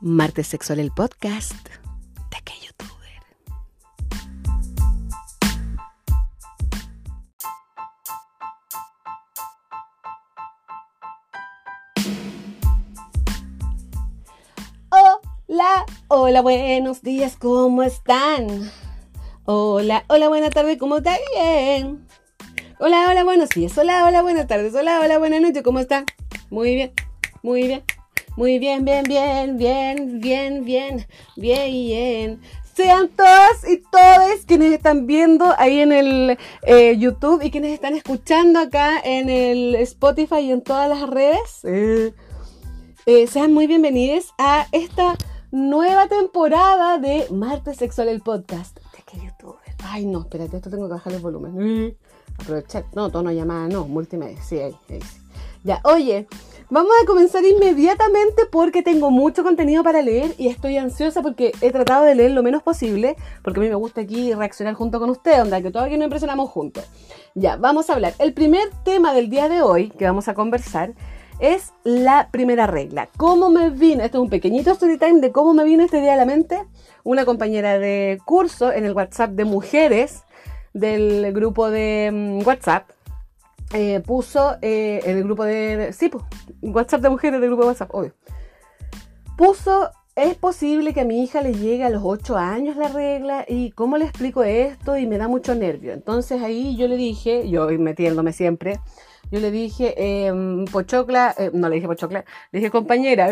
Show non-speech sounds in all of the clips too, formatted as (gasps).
Martes Sexual, el podcast de qué youtuber. Hola, hola, buenos días, ¿cómo están? Hola, hola, buena tarde, ¿cómo está? Bien. Hola, hola, buenos días. Hola, hola, buenas tardes. Hola, hola, buenas noches, ¿cómo está? Muy bien, muy bien. Muy bien, bien, bien, bien, bien, bien, bien. Sean todas y todos quienes están viendo ahí en el eh, YouTube y quienes están escuchando acá en el Spotify y en todas las redes. Eh, eh, sean muy bienvenidos a esta nueva temporada de Martes Sexual, el podcast. ¿De qué youtuber? Ay, no, espérate, esto tengo que bajar el volumen. Aprovechar. No, tono llamada, no, multimedia. Sí, ahí, ahí. Ya, oye. Vamos a comenzar inmediatamente porque tengo mucho contenido para leer y estoy ansiosa porque he tratado de leer lo menos posible, porque a mí me gusta aquí reaccionar junto con ustedes, onda que todavía nos impresionamos juntos. Ya, vamos a hablar. El primer tema del día de hoy que vamos a conversar es la primera regla. ¿Cómo me vino? Esto es un pequeñito story time de cómo me vino este día a la mente. Una compañera de curso en el WhatsApp de mujeres del grupo de mm, WhatsApp eh, puso eh, el grupo de, sí, WhatsApp de mujeres del grupo de WhatsApp, obvio. Puso, es posible que a mi hija le llegue a los 8 años la regla y cómo le explico esto y me da mucho nervio. Entonces ahí yo le dije, yo metiéndome siempre, yo le dije, eh, Pochocla, eh, no le dije Pochocla, le dije compañera,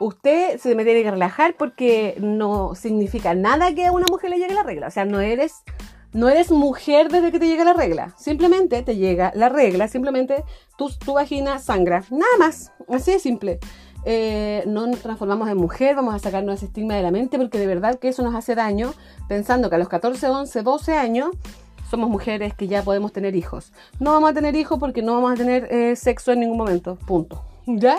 usted se me tiene que relajar porque no significa nada que a una mujer le llegue la regla. O sea, no eres no eres mujer desde que te llega la regla. Simplemente te llega la regla, simplemente tu, vagina sangra. Nada más. Así de simple. Eh, no nos transformamos en mujer, vamos a sacarnos ese estigma de la mente porque de verdad que eso nos hace daño pensando que a los 14, 11, 12 años somos mujeres que ya podemos tener hijos. No vamos a tener hijos porque no vamos a tener eh, sexo en ningún momento. Punto. ¿Ya?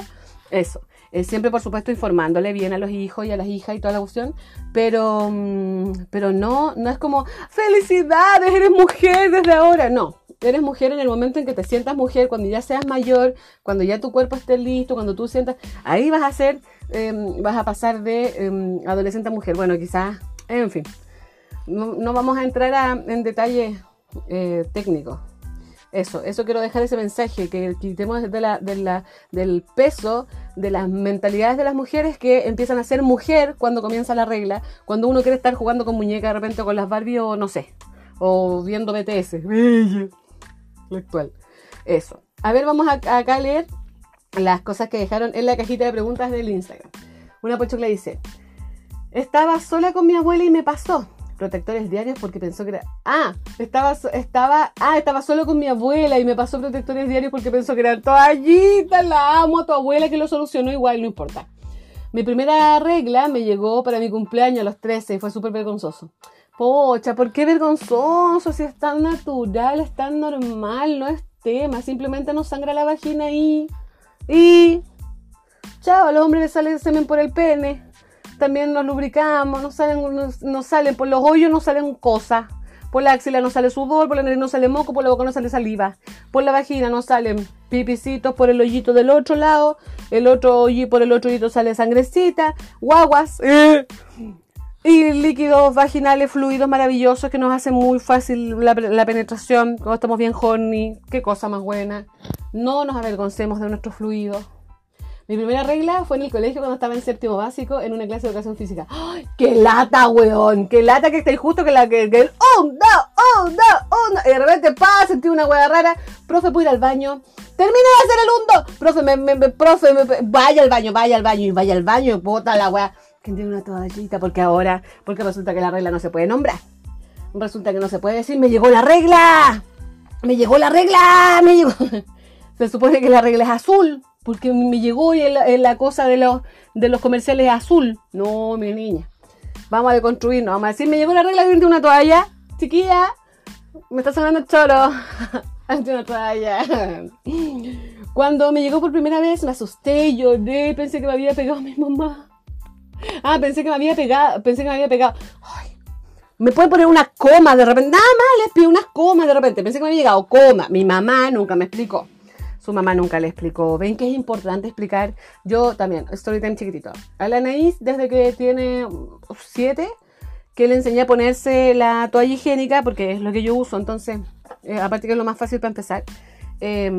Eso. Eh, siempre, por supuesto, informándole bien a los hijos y a las hijas y toda la cuestión, pero, mm, pero no, no es como, felicidades, eres mujer desde ahora. No, eres mujer en el momento en que te sientas mujer, cuando ya seas mayor, cuando ya tu cuerpo esté listo, cuando tú sientas, ahí vas a ser, em, vas a pasar de em, adolescente a mujer. Bueno, quizás, en fin, no, vamos a entrar en detalles eh, técnicos. Eso, eso quiero dejar ese mensaje, que quitemos de la, de la, del peso de las mentalidades de las mujeres que empiezan a ser mujer cuando comienza la regla, cuando uno quiere estar jugando con muñeca de repente con las Barbie o no sé, o viendo BTS. Lo (laughs) actual. Eso. A ver, vamos a, acá a leer las cosas que dejaron en la cajita de preguntas del Instagram. Una pocho le dice, estaba sola con mi abuela y me pasó protectores diarios porque pensó que era. Ah, estaba, estaba, ah, estaba solo con mi abuela y me pasó protectores diarios porque pensó que eran toallitas. La amo a tu abuela que lo solucionó igual, no importa. Mi primera regla me llegó para mi cumpleaños a los 13 y fue súper vergonzoso. Pocha, ¿por qué vergonzoso? Si es tan natural, es tan normal, no es tema. Simplemente nos sangra la vagina y. Y. Chao, los hombres les sale semen por el pene también nos lubricamos, nos salen, nos, salen por los hoyos, nos salen cosas. Por la axila nos sale sudor, por la nariz nos sale moco, por la boca nos sale saliva. Por la vagina nos salen pipicitos por el hoyito del otro lado. El otro hoyito, por el otro hoyito sale sangrecita, guaguas. (laughs) Eh. Y líquidos vaginales, fluidos maravillosos que nos hacen muy fácil la, la penetración cuando estamos bien horny. Qué cosa más buena. No nos avergoncemos de nuestros fluidos. Mi primera regla fue en el colegio cuando estaba en séptimo básico en una clase de educación física. ¡Ay, ¡Qué lata, weón! ¡Qué lata que estáis justo que la que, que ¡Oh, no! ¡Oh! ¡Oh! Y de repente, pa, sentí una hueá rara. Profe, ¿puedo ir al baño? ¡Termine de hacer el hundo! Profe, me, me, profe, me, vaya al baño, vaya al baño y vaya al baño, bota la weá. Que tiene una toallita porque ahora, porque resulta que la regla no se puede nombrar. Resulta que no se puede decir, me llegó la regla. Me llegó la regla, me llegó. (laughs) Se supone que la regla es azul porque me llegó y la, cosa de los, comerciales azul. No, mi niña. Vamos a deconstruirnos. Vamos a decir, me llegó la regla de una toalla. Chiquilla, me está sonando el choro. (laughs) Ante una toalla. Cuando me llegó por primera vez, me asusté, lloré, pensé que me había pegado mi mamá. Ah, pensé que me había pegado, pensé que me había pegado. Ay, me puede poner una coma de repente. Nada más les pido unas comas de repente. Pensé que me había llegado coma. Mi mamá nunca me explicó Su mamá nunca le explicó. Ven que es importante explicar. Yo también, story time chiquitito. A la Anaís, desde que tiene siete, que le enseñé a ponerse la toalla higiénica, porque es lo que yo uso, entonces, eh, aparte que es lo más fácil para empezar. Eh,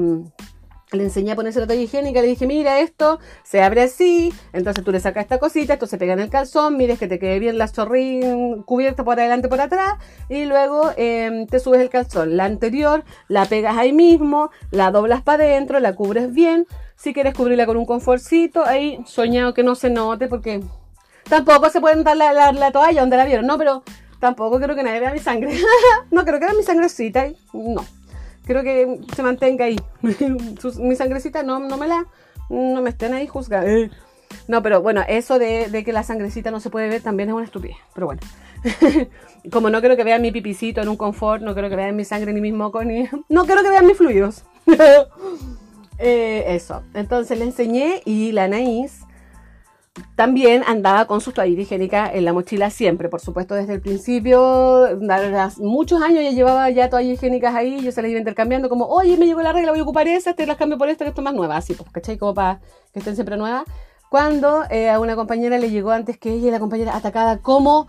le enseñé a ponerse la toalla higiénica, le dije, mira, esto se abre así, entonces tú le sacas esta cosita, esto se pega en el calzón, mires que te quede bien la chorrín cubierta por adelante por atrás, y luego em, te subes el calzón. La anterior la pegas ahí mismo, la doblas para adentro, la cubres bien. Si quieres cubrirla con un confortcito, ahí soñado que no se note, porque tampoco se pueden dar la, la, toalla donde la vieron, no, pero tampoco quiero que nadie vea mi sangre. (laughs) no quiero que vea mi sangrecita, no quiero que se mantenga ahí. (laughs) mi sangrecita no, no me la, no me estén ahí juzgando. Eh. No, pero bueno, eso de, que la sangrecita no se puede ver también es una estupidez. Pero bueno, (laughs) como no quiero que vean mi pipicito en un confort, no quiero que vean mi sangre ni mis mocos, ni... (laughs) No quiero que vean mis fluidos. Eh, eso. Entonces le enseñé y la Anaís también andaba con su toalla higiénica en la mochila siempre, por supuesto, desde el principio, muchos años ya llevaba ya toallas higiénicas ahí, yo se las iba intercambiando como, oye, me llegó la regla, voy a ocupar esa, te las cambio por esta, que esto más nueva, así, pues, ¿cachai? Como para que estén siempre nuevas. Cuando eh, a una compañera le llegó antes que ella, la compañera atacada, ¿cómo?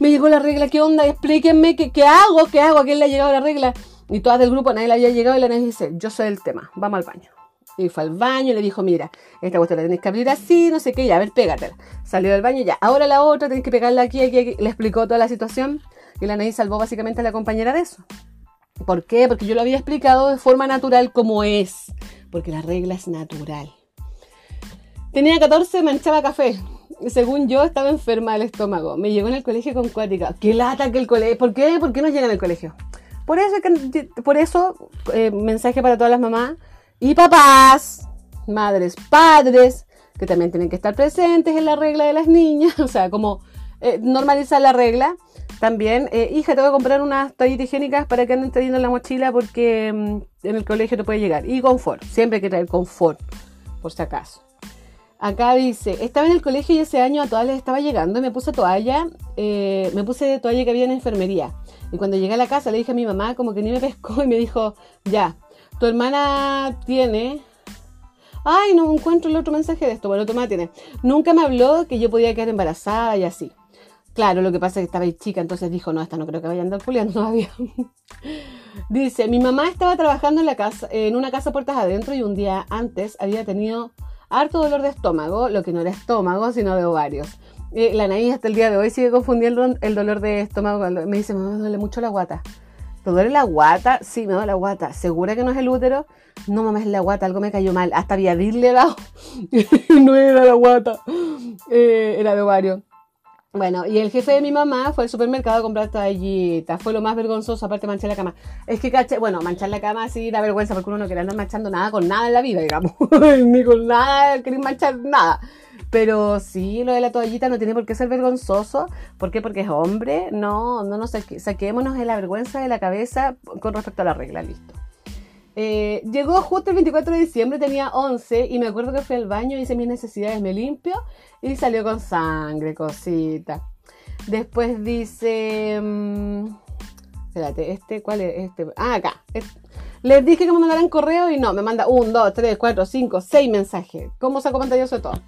Me llegó la regla, ¿qué onda? Explíquenme, ¿qué, qué hago? ¿Qué hago? ¿A quién le ha llegado la regla? Y todas del grupo, nadie le había llegado y la nadie dice, yo soy el tema, vamos al baño. Y fue al baño y le dijo, mira, esta cuestión la tenés que abrir así, no sé qué, ya, a ver, pégatela. Salió del baño, ya, ahora la otra, tenés que pegarla aquí, aquí. Le explicó toda la situación y la Anaí salvó básicamente a la compañera de eso. ¿Por qué? Porque yo lo había explicado de forma natural como es. Porque la regla es natural. Tenía 14, manchaba café. Según yo, estaba enferma del estómago. Me llegó en el colegio con cuática. ¡Qué lata que el colegio! ¿Por qué? ¿Por qué no llega en el colegio? Por eso, por eso eh, mensaje para todas las mamás y papás, madres, padres, que también tienen que estar presentes en la regla de las niñas, (laughs) o sea, como eh, normalizar la regla. También, eh, hija, te voy a comprar unas toallitas higiénicas para que anden trayendo en la mochila porque mm, en el colegio te puede llegar. Y confort, siempre hay que traer confort, por si acaso. Acá dice, estaba en el colegio y ese año a todas les estaba llegando y me puse toalla, eh, me puse toalla que había en enfermería. Y cuando llegué a la casa le dije a mi mamá como que ni me pescó y me dijo, ya, tu hermana tiene... Ay, no encuentro el otro mensaje de esto. Bueno, tu hermana tiene. Nunca me habló que yo podía quedar embarazada y así. Claro, lo que pasa es que estaba ahí chica, entonces dijo, no, esta no creo que vaya a andar puliendo todavía. (laughs) Dice, mi mamá estaba trabajando en, la casa, en una casa puertas adentro y un día antes había tenido harto dolor de estómago, lo que no era estómago, sino de ovarios. Eh, la nariz hasta el día de hoy sigue confundiendo el dolor de estómago. Me dice, me duele mucho la guata. ¿Te duele la guata? Sí, me duele la guata. ¿Segura que no es el útero? No, mamá, es la guata, algo me cayó mal. Hasta Viadil le he dado. (laughs) no era la guata, eh, era de ovario. Bueno, y el jefe de mi mamá fue al supermercado a comprar toallitas. Fue lo más vergonzoso, aparte manchar la cama. Es que, caché, bueno, manchar la cama sí da vergüenza porque uno no quiere andar manchando nada con nada en la vida, digamos. (laughs) Ni con nada, querer manchar nada. Pero sí, lo de la toallita no tiene por qué ser vergonzoso. ¿Por qué? Porque es hombre. No, no nos saquémonos de la vergüenza de la cabeza con respecto a la regla, listo. Eh, llegó justo el 24 de diciembre, tenía 11 y me acuerdo que fui al baño, hice mis necesidades, me limpio y salió con sangre, cosita. Después dice... Mm, espérate, este, ¿cuál es? Este, ah, acá. les dije que me mandaran correo y no, me manda un, dos, tres, cuatro, cinco, seis mensajes. ¿Cómo saco pantallazo de todo?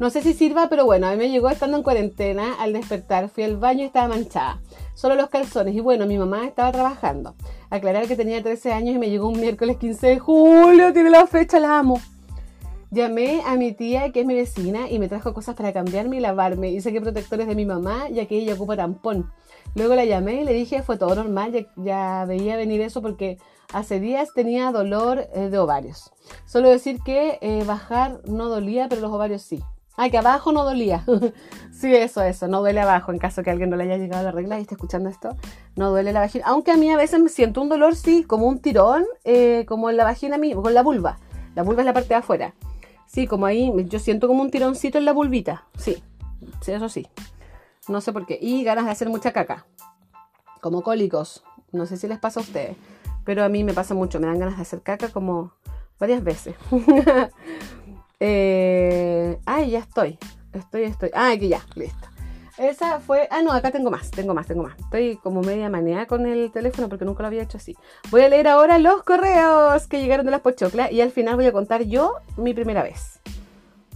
No sé si sirva, pero bueno, a mí me llegó estando en cuarentena. Al despertar fui al baño y estaba manchada. Solo los calzones. Y bueno, mi mamá estaba trabajando. Aclarar que tenía 13 años y me llegó un miércoles 15 de julio. Tiene la fecha, la amo. Llamé a mi tía, que es mi vecina, y me trajo cosas para cambiarme y lavarme. Y saqué protectores de mi mamá, ya que ella ocupa tampón. Luego la llamé y le dije, fue todo normal, ya, veía venir eso porque hace días tenía dolor eh, de ovarios. Solo decir que eh, bajar no dolía, pero los ovarios sí. Ay, que abajo no dolía. (laughs) sí, eso, eso, no duele abajo. En caso que alguien no le haya llegado la regla y esté escuchando esto, no duele la vagina. Aunque a mí a veces me siento un dolor, sí, como un tirón, eh, como en la vagina misma, con la vulva. La vulva es la parte de afuera. Sí, como ahí, yo siento como un tironcito en la vulvita. Sí, sí, eso sí. No sé por qué. Y ganas de hacer mucha caca. Como cólicos. No sé si les pasa a ustedes. Pero a mí me pasa mucho. Me dan ganas de hacer caca como varias veces. (laughs) Eh, ay, ya estoy. Estoy, estoy. Ah, aquí ya, listo. Esa fue. Ah, no, acá tengo más, tengo más, tengo más. Estoy como media manía con el teléfono porque nunca lo había hecho así. Voy a leer ahora los correos que llegaron de las pochoclas y al final voy a contar yo mi primera vez.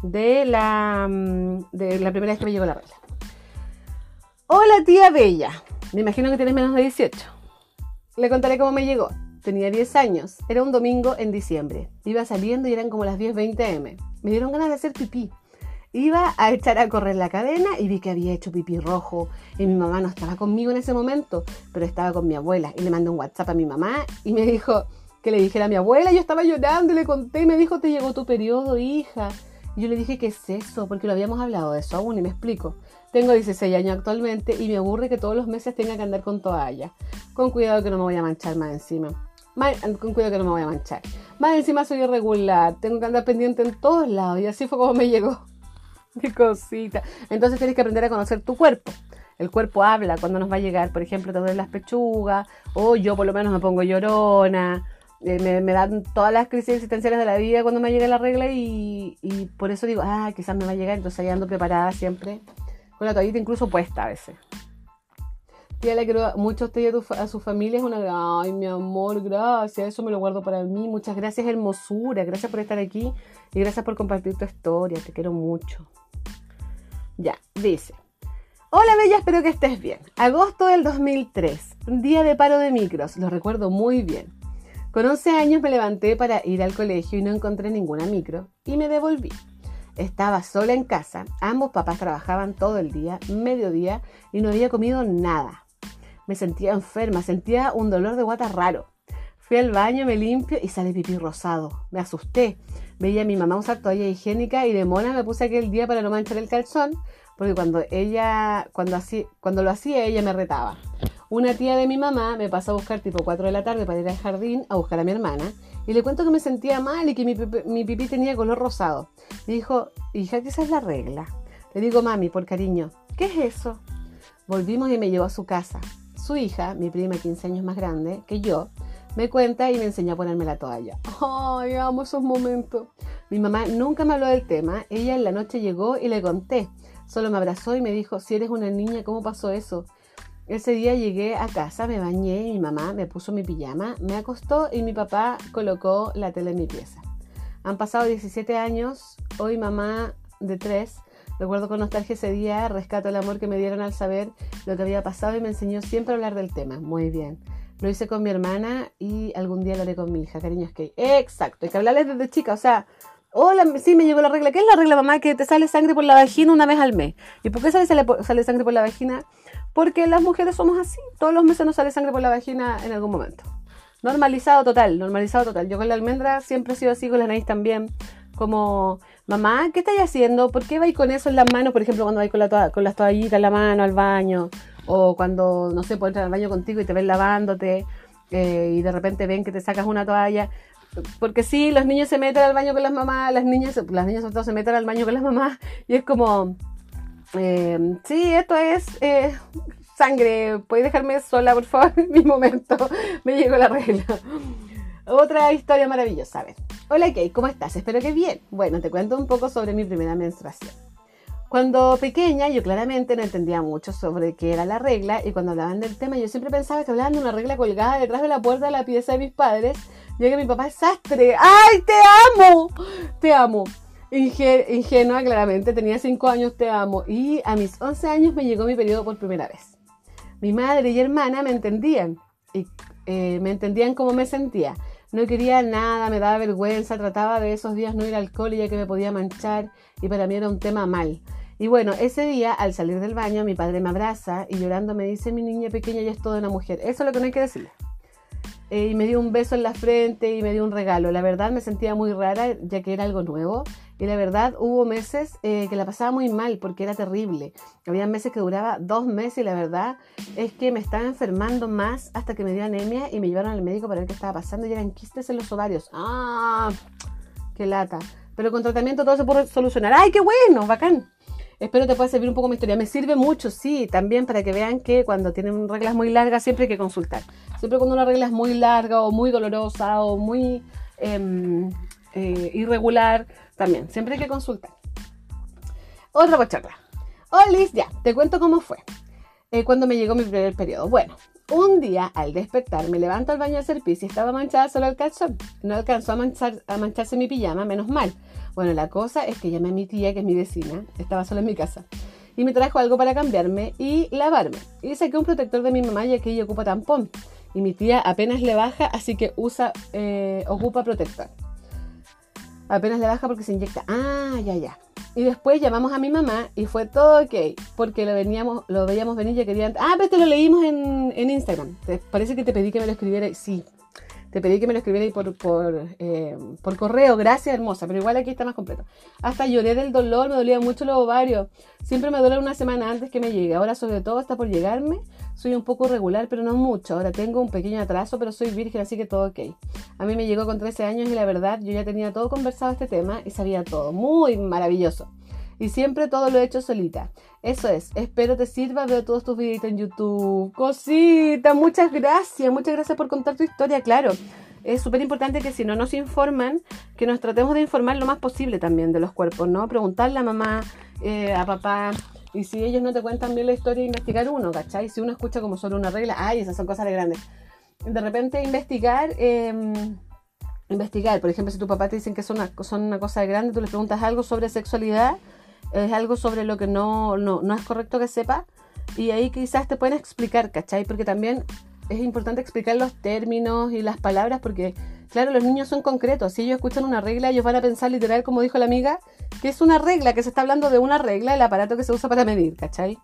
De la, mm, de la primera vez que me llegó la regla. Hola, tía Bella. Me imagino que tienes menos de 18. Le contaré cómo me llegó. Tenía 10 años. Era un domingo en diciembre. Iba saliendo y eran como las 10.20 m. Me dieron ganas de hacer pipí. Iba a echar a correr la cadena y vi que había hecho pipí rojo. Y mi mamá no estaba conmigo en ese momento, pero estaba con mi abuela. Y le mandé un WhatsApp a mi mamá y me dijo que le dijera a mi abuela. Yo estaba llorando y le conté y me dijo, te llegó tu periodo, hija. Y yo le dije, ¿qué es eso? Porque lo habíamos hablado de eso aún y me explico. Tengo 16 años actualmente y me aburre que todos los meses tenga que andar con toalla. Con cuidado que no me voy a manchar más encima. Con cuidado que no me voy a manchar. Más encima soy irregular, tengo que andar pendiente en todos lados y así fue como me llegó. (laughs) Qué cosita. Entonces tienes que aprender a conocer tu cuerpo. El cuerpo habla cuando nos va a llegar, por ejemplo, te duelen las pechugas, o yo por lo menos me pongo llorona, eh, me, dan todas las crisis existenciales de la vida cuando me llega la regla y, por eso digo, ah, quizás me va a llegar, entonces ahí ando preparada siempre, con la toallita incluso puesta a veces. Tía, le quiero mucho a usted y a, su familia. Es una. Ay, mi amor, gracias. Eso me lo guardo para mí. Muchas gracias, hermosura. Gracias por estar aquí y gracias por compartir tu historia. Te quiero mucho. Ya, dice. Hola Bella, espero que estés bien. Agosto del 2003, un día de paro de micros, lo recuerdo muy bien. Con 11 años me levanté para ir al colegio y no encontré ninguna micro y me devolví. Estaba sola en casa, ambos papás trabajaban todo el día, mediodía y no había comido nada. Me sentía enferma, sentía un dolor de guata raro. Fui al baño, me limpio y sale pipí rosado. Me asusté. Veía a mi mamá usar toalla higiénica y de mona me puse aquel día para no manchar el calzón, porque cuando ella, cuando, así, cuando lo hacía, ella me retaba. Una tía de mi mamá me pasó a buscar tipo 4 de la tarde para ir al jardín a buscar a mi hermana y le cuento que me sentía mal y que mi, mi pipí tenía color rosado. Me dijo, hija, que esa es la regla. Le digo, mami, por cariño, ¿qué es eso? Volvimos y me llevó a su casa. Su hija, mi prima 15 años más grande que yo, me cuenta y me enseñó a ponerme la toalla. ¡Ay, amo esos momentos! Mi mamá nunca me habló del tema. Ella en la noche llegó y le conté. Solo me abrazó y me dijo, si eres una niña, ¿cómo pasó eso? Ese día llegué a casa, me bañé mi mamá me puso mi pijama, me acostó y mi papá colocó la tele en mi pieza. Han pasado 17 años, hoy mamá de 3, recuerdo con nostalgia ese día, rescato el amor que me dieron al saber lo que había pasado y me enseñó siempre a hablar del tema. Muy bien. Lo hice con mi hermana y algún día lo haré con mi hija, cariño que Exacto, hay que hablarles desde chica, o sea, hola, sí me llegó la regla. ¿Qué es la regla, mamá? Que te sale sangre por la vagina una vez al mes. ¿Y por qué sale, sale, sangre por la vagina? Porque las mujeres somos así, todos los meses nos sale sangre por la vagina en algún momento. Normalizado total, normalizado total. Yo con la almendra siempre he sido así, con la nariz también. Como, mamá, ¿qué estáis haciendo? ¿Por qué vais con eso en las manos? Por ejemplo, cuando vais con, la con las toallitas en la mano al baño o cuando, no sé, puedes entrar al baño contigo y te ven lavándote eh, y de repente ven que te sacas una toalla. Porque sí, los niños se meten al baño con las mamás, las niñas, las niñas sobre todo se meten al baño con las mamás y es como, eh, sí, esto es eh, sangre, ¿puedes dejarme sola, por favor? (laughs) Mi momento, me llegó la regla. Otra historia maravillosa, a ver. Hola Kate, ¿cómo estás? Espero que bien. Bueno, te cuento un poco sobre mi primera menstruación. Cuando pequeña yo claramente no entendía mucho sobre qué era la regla y cuando hablaban del tema yo siempre pensaba que hablaban de una regla colgada detrás de la puerta de la pieza de mis padres, ya que mi papá es sastre. ¡Ay, te amo! Te amo. ingenua, claramente, tenía 5 años, te amo. Y a mis 11 años me llegó mi periodo por primera vez. Mi madre y hermana me entendían y eh, me entendían cómo me sentía. No quería nada, me daba vergüenza, trataba de esos días no ir al cole ya que me podía manchar y para mí era un tema mal. Y bueno, ese día, al salir del baño, mi padre me abraza y llorando me dice, mi niña pequeña ya es toda una mujer. Eso es lo que no hay que decirle. Eh, y me dio un beso en la frente y me dio un regalo. La verdad me sentía muy rara ya que era algo nuevo. Y la verdad hubo meses eh, que la pasaba muy mal porque era terrible. Había meses que duraba dos meses y la verdad es que me estaba enfermando más hasta que me dio anemia y me llevaron al médico para ver qué estaba pasando y eran quistes en los ovarios. ¡Ah! ¡Qué lata! Pero con tratamiento todo se puede solucionar. ¡Ay, qué bueno! ¡Bacán! Espero te pueda servir un poco mi historia. Me sirve mucho, sí, también para que vean que cuando tienen reglas muy largas siempre hay que consultar. Siempre cuando una regla es muy larga o muy dolorosa o muy em, eh, irregular, también, siempre hay que consultar. Otra pochacla. Liz, ya, te cuento cómo fue. Eh, cuando me llegó mi primer periodo. Bueno, un día al despertar me levanto al baño a hacer pis y estaba manchada solo el calzón. No alcanzó a, a mancharse mi pijama, menos mal. Bueno, la cosa es que llamé a mi tía, que es mi vecina, estaba sola en mi casa, y me trajo algo para cambiarme y lavarme. Y saqué un protector de mi mamá ya que ella ocupa tampón. Y mi tía apenas le baja, así que usa, eh, ocupa protector. Apenas le baja porque se inyecta. Ah, ya, ya. Y después llamamos a mi mamá y fue todo ok, porque lo, veníamos, lo veíamos venir y querían... Ah, pero te lo leímos en, en Instagram. ¿Te parece que te pedí que me lo escribiera? Sí, te pedí que me lo escribieras por, por, eh, por correo, gracias hermosa, pero igual aquí está más completo. Hasta lloré del dolor, me dolía mucho los ovarios. Siempre me duele una semana antes que me llegue. Ahora sobre todo está por llegarme. Soy un poco regular, pero no mucho. Ahora tengo un pequeño atraso, pero soy virgen, así que todo ok. A mí me llegó con 13 años y la verdad yo ya tenía todo conversado este tema y sabía todo. Muy maravilloso. Y siempre todo lo he hecho solita. Eso es. Espero te sirva. Veo todos tus videos en YouTube. Cosita, muchas gracias. Muchas gracias por contar tu historia. Claro, es súper importante que si no nos informan, que nos tratemos de informar lo más posible también de los cuerpos, ¿no? Preguntarle a mamá, eh, a papá. Y si ellos no te cuentan bien la historia, investigar uno, ¿cachai? Si uno escucha como solo una regla, ay, esas son cosas de grandes. De repente investigar, em, investigar, por ejemplo, si tu papá te dicen que son una, son una cosa de grande, tú le preguntas algo sobre sexualidad, es algo sobre lo que no, no, es correcto que sepa. Y ahí quizás te pueden explicar, ¿cachai? Porque también es importante explicar los términos y las palabras porque, claro, los niños son concretos. Si ellos escuchan una regla, ellos van a pensar literal, como dijo la amiga, que es una regla, que se está hablando de una regla, el aparato que se usa para medir, ¿cachai?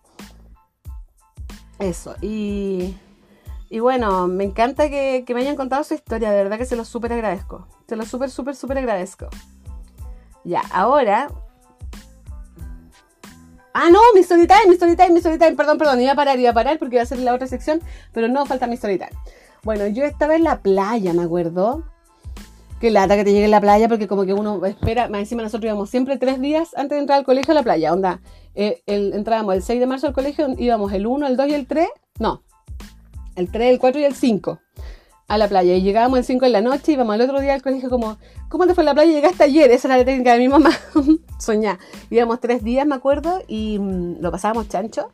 Eso. Y, y bueno, me encanta que, que me hayan contado su historia, de verdad que se lo súper agradezco. Se lo súper, súper, súper agradezco. Ya, ahora Ah, no, mi story time, mi story time, mi story time. Perdón, perdón, iba a parar, iba a parar porque iba a hacer la otra sección, pero no falta mi story time. Bueno, yo estaba en la playa, me acuerdo. Qué lata que te llegue a la playa porque como que uno espera, más encima nosotros íbamos siempre tres días antes de entrar al colegio a la playa, onda. Eh, el, entrábamos el 6 de marzo al colegio, íbamos el 1, el 2 y el 3, no, el 3, el 4 y el 5 a la playa y llegábamos el 5 de la noche y íbamos al otro día al colegio como, ¿cómo te fue la playa? Llegaste ayer, esa era la técnica de mi mamá, (laughs) soñá. Íbamos tres días, me acuerdo, y mm, lo pasábamos chancho,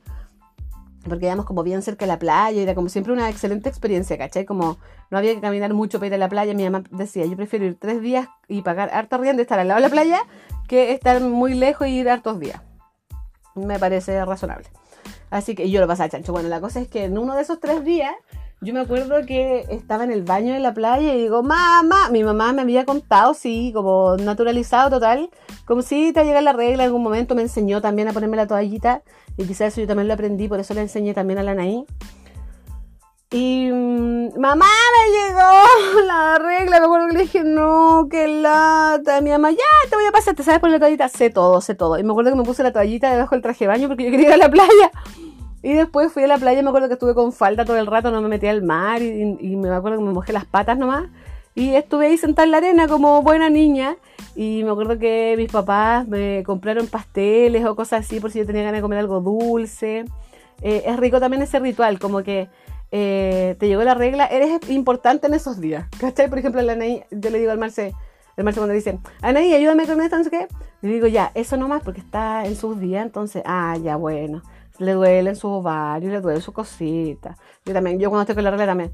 porque íbamos como bien cerca de la playa, y era como siempre una excelente experiencia, ¿cachai? Como no había que caminar mucho para ir a la playa, mi mamá decía, yo prefiero ir tres días y pagar harto de estar al lado de la playa, que estar muy lejos y ir hartos días. Me parece razonable. Así que yo lo pasaba chancho. Bueno, la cosa es que en uno de esos tres días yo me acuerdo que estaba en el baño de la playa y digo, mamá, mi mamá me había contado, sí, como naturalizado total, como si te llega la regla en algún momento, me enseñó también a ponerme la toallita y quizás eso yo también lo aprendí, por eso le enseñé también a la Naí. Y mm, mamá me llegó (laughs) la regla, me acuerdo que le dije, no, qué lata. Mi mamá, ya, te voy a pasar, ¿te sabes poner la toallita? Sé todo, sé todo. Y me acuerdo que me puse la toallita debajo del traje de baño porque yo quería ir a la playa. Y después fui a la playa, me acuerdo que estuve con falda todo el rato, no me metí al mar y, me acuerdo que me mojé las patas nomás. Y estuve ahí sentada en la arena como buena niña. Y me acuerdo que mis papás me compraron pasteles o cosas así por si yo tenía ganas de comer algo dulce. Eh, es rico también ese ritual, como que eh, te llegó la regla, eres importante en esos días. ¿Cachai? Por ejemplo, la yo le digo al Marce, el Marce cuando dice, Anaí, ayúdame con esto, no sé qué. Le digo, ya, eso nomás porque está en sus días, entonces, ah, ya, bueno le duelen sus ovarios, le duelen sus cositas. Yo también, yo cuando estoy con la regla también.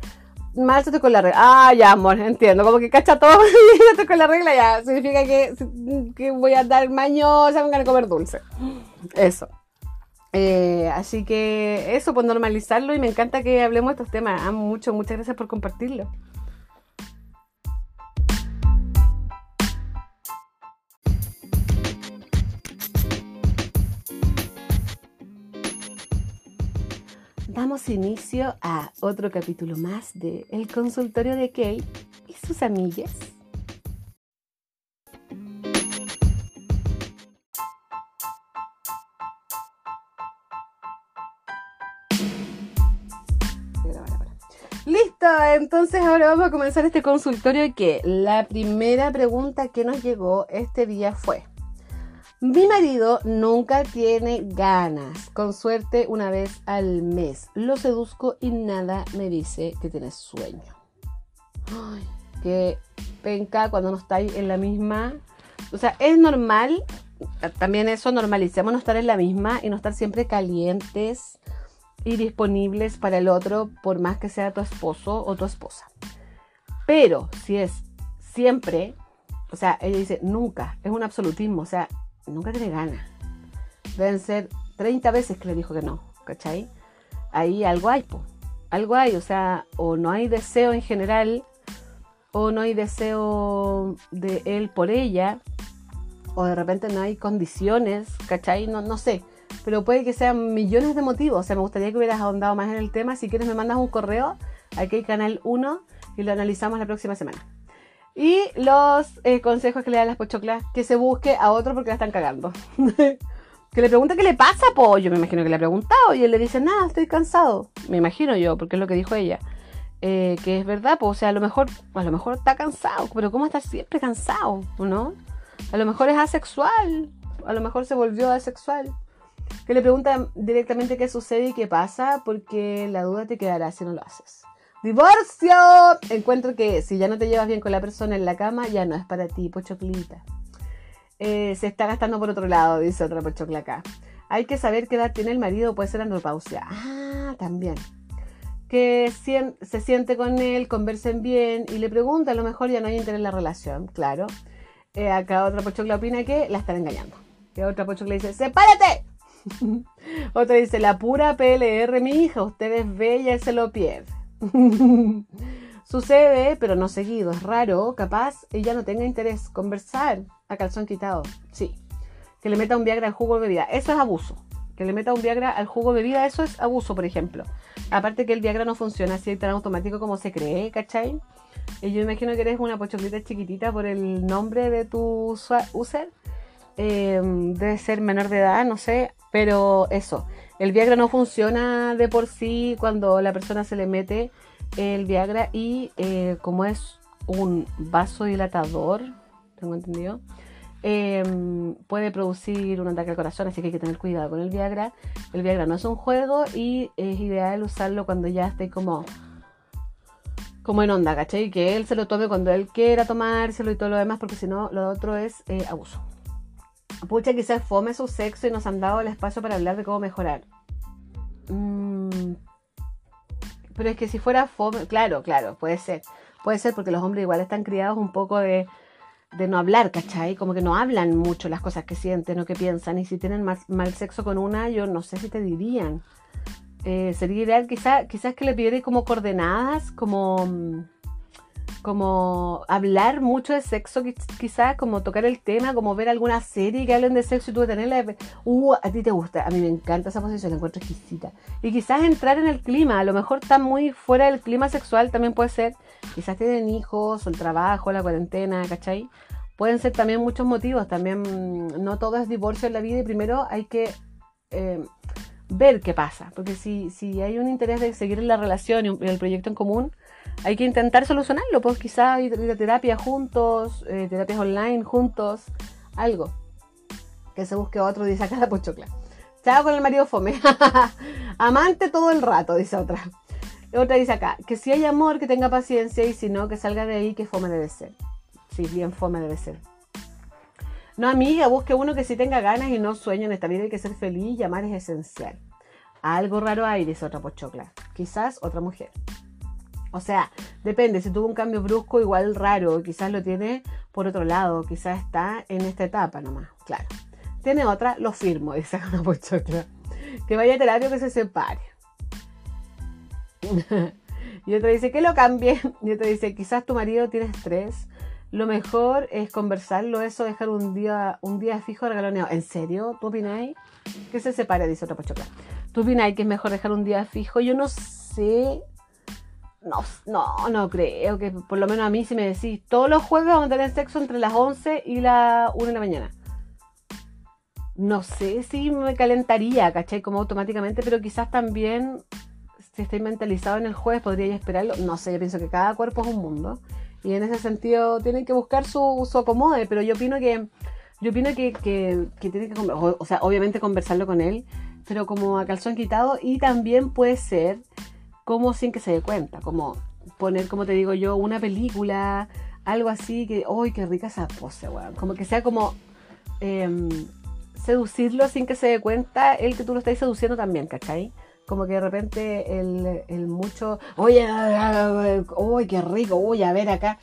Mal estoy con la regla. Ah, ya, amor, entiendo. Como que cacha todo (laughs) estoy con la regla, ya. Significa que, que voy a dar mañosa con ganas de comer dulce. Eso. Eh, así que eso, pues normalizarlo y me encanta que hablemos de estos temas. Amo mucho, muchas gracias por compartirlo. Damos inicio a otro capítulo más de El consultorio de Kate y sus amigas. Listo, entonces ahora vamos a comenzar este consultorio que la primera pregunta que nos llegó este día fue, mi marido nunca tiene ganas, con suerte una vez al mes. Lo seduzco y nada me dice que tienes sueño. Ay, qué penca cuando no estáis en la misma. O sea, es normal también eso normalicemos no estar en la misma y no estar siempre calientes y disponibles para el otro por más que sea tu esposo o tu esposa. Pero si es siempre, o sea, ella dice nunca, es un absolutismo, o sea, nunca tiene ganas. Deben ser 30 veces que le dijo que no, ¿cachai? Ahí algo hay, po. algo hay, o sea, o no hay deseo en general, o no hay deseo de él por ella, o de repente no hay condiciones, ¿cachai? No, no sé, pero puede que sean millones de motivos, o sea, me gustaría que hubieras ahondado más en el tema, si quieres me mandas un correo, aquí hay canal 1, y lo analizamos la próxima semana. Y los eh, consejos que le dan las pochoclas, que se busque a otro porque la están cagando. (laughs) que le pregunta qué le pasa, po. Yo me imagino que le ha preguntado y él le dice, nada, estoy cansado. Me imagino yo, porque es lo que dijo ella. Eh, que es verdad, pues, o sea, a lo mejor, a lo mejor está cansado, pero ¿cómo estar siempre cansado? ¿No? A lo mejor es asexual, a lo mejor se volvió asexual. Que le pregunta directamente qué sucede y qué pasa, porque la duda te quedará si no lo haces. ¡Divorcio! Encuentro que si ya no te llevas bien con la persona en la cama, ya no es para ti, pochoclita. Eh, se está gastando por otro lado, dice otra pochocla acá. Hay que saber qué edad tiene el marido, puede ser andropausia. Ah, también que se siente con él, conversen bien y le pregunta, a lo mejor ya no hay interés en la relación, claro. Eh, acá otra pochocla opina que la están engañando. Que otra pochocla dice, ¡sepárate! (laughs) otra dice, la pura PLR, mi hija, usted es bella y se lo pierde. (laughs) Sucede, pero no seguido, es raro, capaz ella no tenga interés, conversar a calzón quitado, sí. Que le meta un Viagra al jugo de bebida, eso es abuso que le meta un Viagra al jugo de vida, eso es abuso, por ejemplo. Aparte que el Viagra no funciona así tan automático como se cree, ¿cachai? Y yo imagino que eres una pochoclita chiquitita por el nombre de tu user. Em, debe ser menor de edad, no sé, pero eso. El Viagra no funciona de por sí cuando la persona se le mete el Viagra y eh, como es un vasodilatador, tengo entendido, Em, puede producir un ataque al corazón, así que hay que tener cuidado con el Viagra. El Viagra no es un juego y es ideal usarlo cuando ya esté como, como en onda, ¿cachai? Que él se lo tome cuando él quiera tomárselo y todo lo demás, porque si no, lo otro es eh, abuso. Pucha, quizás fome su sexo y nos han dado el espacio para hablar de cómo mejorar. Mm, pero es que si fuera fome, claro, claro, puede ser. Puede ser porque los hombres igual están criados un poco de de no hablar, ¿cachai? Como que no hablan mucho las cosas que sienten o que piensan. Y si tienen mal, sexo con una, yo no sé si te dirían. Eh, sería ideal quizás quizás que le pidierais como coordenadas, como, como hablar mucho de sexo, quizás como tocar el tema, como ver alguna serie que hablen de sexo y tú tenerla, uh, a ti te gusta, a mí me encanta esa posición, la encuentro exquisita. Y quizás entrar en el clima, a lo mejor está muy fuera del clima sexual, también puede ser quizás tienen hijos el trabajo, la cuarentena, ¿cachai? Pueden ser también muchos motivos, también mm, no todo es divorcio en la vida y primero hay que eh, ver qué pasa, porque si, si hay un interés de seguir en la relación y el proyecto en común, hay que intentar solucionarlo, pues quizás ir a terapia juntos, eh, terapias online juntos, algo. Que se busque otro, dice acá la pochocla. Chao con el marido fome. (laughs) Amante todo el rato, dice otra. Otra dice acá, que si hay amor, que tenga paciencia y si no, que salga de ahí, que fome debe ser. Sí, bien fome debe ser. No, amiga, busque uno que sí tenga ganas y no sueño en esta vida. Hay que ser feliz y amar es esencial. Algo raro hay, dice otra pochocla. Quizás otra mujer. O sea, depende. Si tuvo un cambio brusco, igual raro. Quizás lo tiene por otro lado. Quizás está en esta etapa nomás. Claro. Tiene otra, lo firmo, (laughs) dice una pochocla. Que vaya a terapia que se separe. (laughs) y otra dice que lo cambie. Y otra dice, quizás tu marido tiene estrés. Lo mejor es conversarlo, eso, dejar un día, un día fijo regaloneado. ¿En serio? ¿Tú opináis? Que se separe, dice otra pochoca. ¿Tú opináis que es mejor dejar un día fijo? Yo no sé. No, no, no creo que por lo menos a mí si me decís, todos los jueves vamos a tener sexo entre las 11 y la 1 de la mañana. No sé si me calentaría, ¿cachai? Como automáticamente, pero quizás también si estoy mentalizado en el jueves, podría esperarlo. No sé, yo pienso que cada cuerpo es un mundo. Y en ese sentido tienen que buscar su, su acomode, pero yo opino que yo opino que, que, que tiene que, o sea, obviamente conversarlo con él, pero como a calzón quitado y también puede ser como sin que se dé cuenta, como poner, como te digo yo, una película, algo así que, ¡ay, qué rica esa pose, weón! Como que sea como em, seducirlo sin que se dé cuenta el que tú lo estás seduciendo también, ¿cachai? Como que de repente el, mucho, oye, uy, qué rico, uy, a ver acá.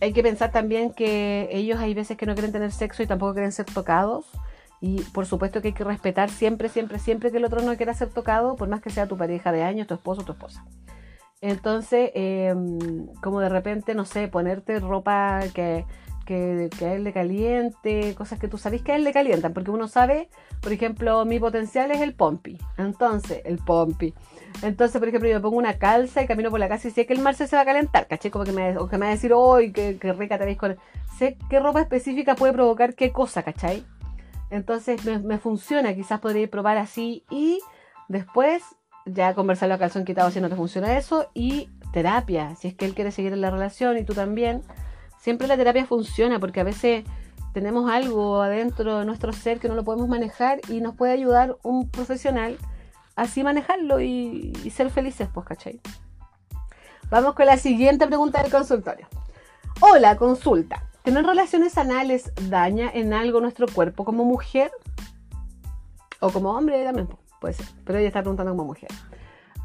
Hay que pensar también que ellos hay veces que no quieren tener sexo y tampoco quieren ser tocados. Y por supuesto que hay que respetar siempre, siempre, siempre que el otro no quiera ser tocado, por más que sea tu pareja de años, tu esposo tu esposa. Entonces, em, como de repente, no sé, ponerte ropa que, que, a él le caliente, cosas que tú sabes que a él le calientan, porque uno sabe, por ejemplo, mi potencial es el pompi. Entonces, el pompi. Entonces, por ejemplo, yo me pongo una calza y camino por la casa y sé que el mar se va a calentar, ¿caché? Como que me, o que me va a decir, ¡ay, qué, rica te veis con Sé qué ropa específica puede provocar qué cosa, ¿cachai? Entonces me, funciona, quizás podría probar así y después ya conversarlo a calzón quitado si no te funciona eso y terapia, si es que él quiere seguir en la relación y tú también siempre la terapia funciona porque a veces tenemos algo adentro de nuestro ser que no lo podemos manejar y nos puede ayudar un profesional así manejarlo y, ser felices, pues, ¿cachai? Vamos con la siguiente pregunta del consultorio. Hola, consulta. ¿Tener relaciones anales daña en algo nuestro cuerpo como mujer? O como hombre también, puede ser. Pero ella está preguntando como mujer.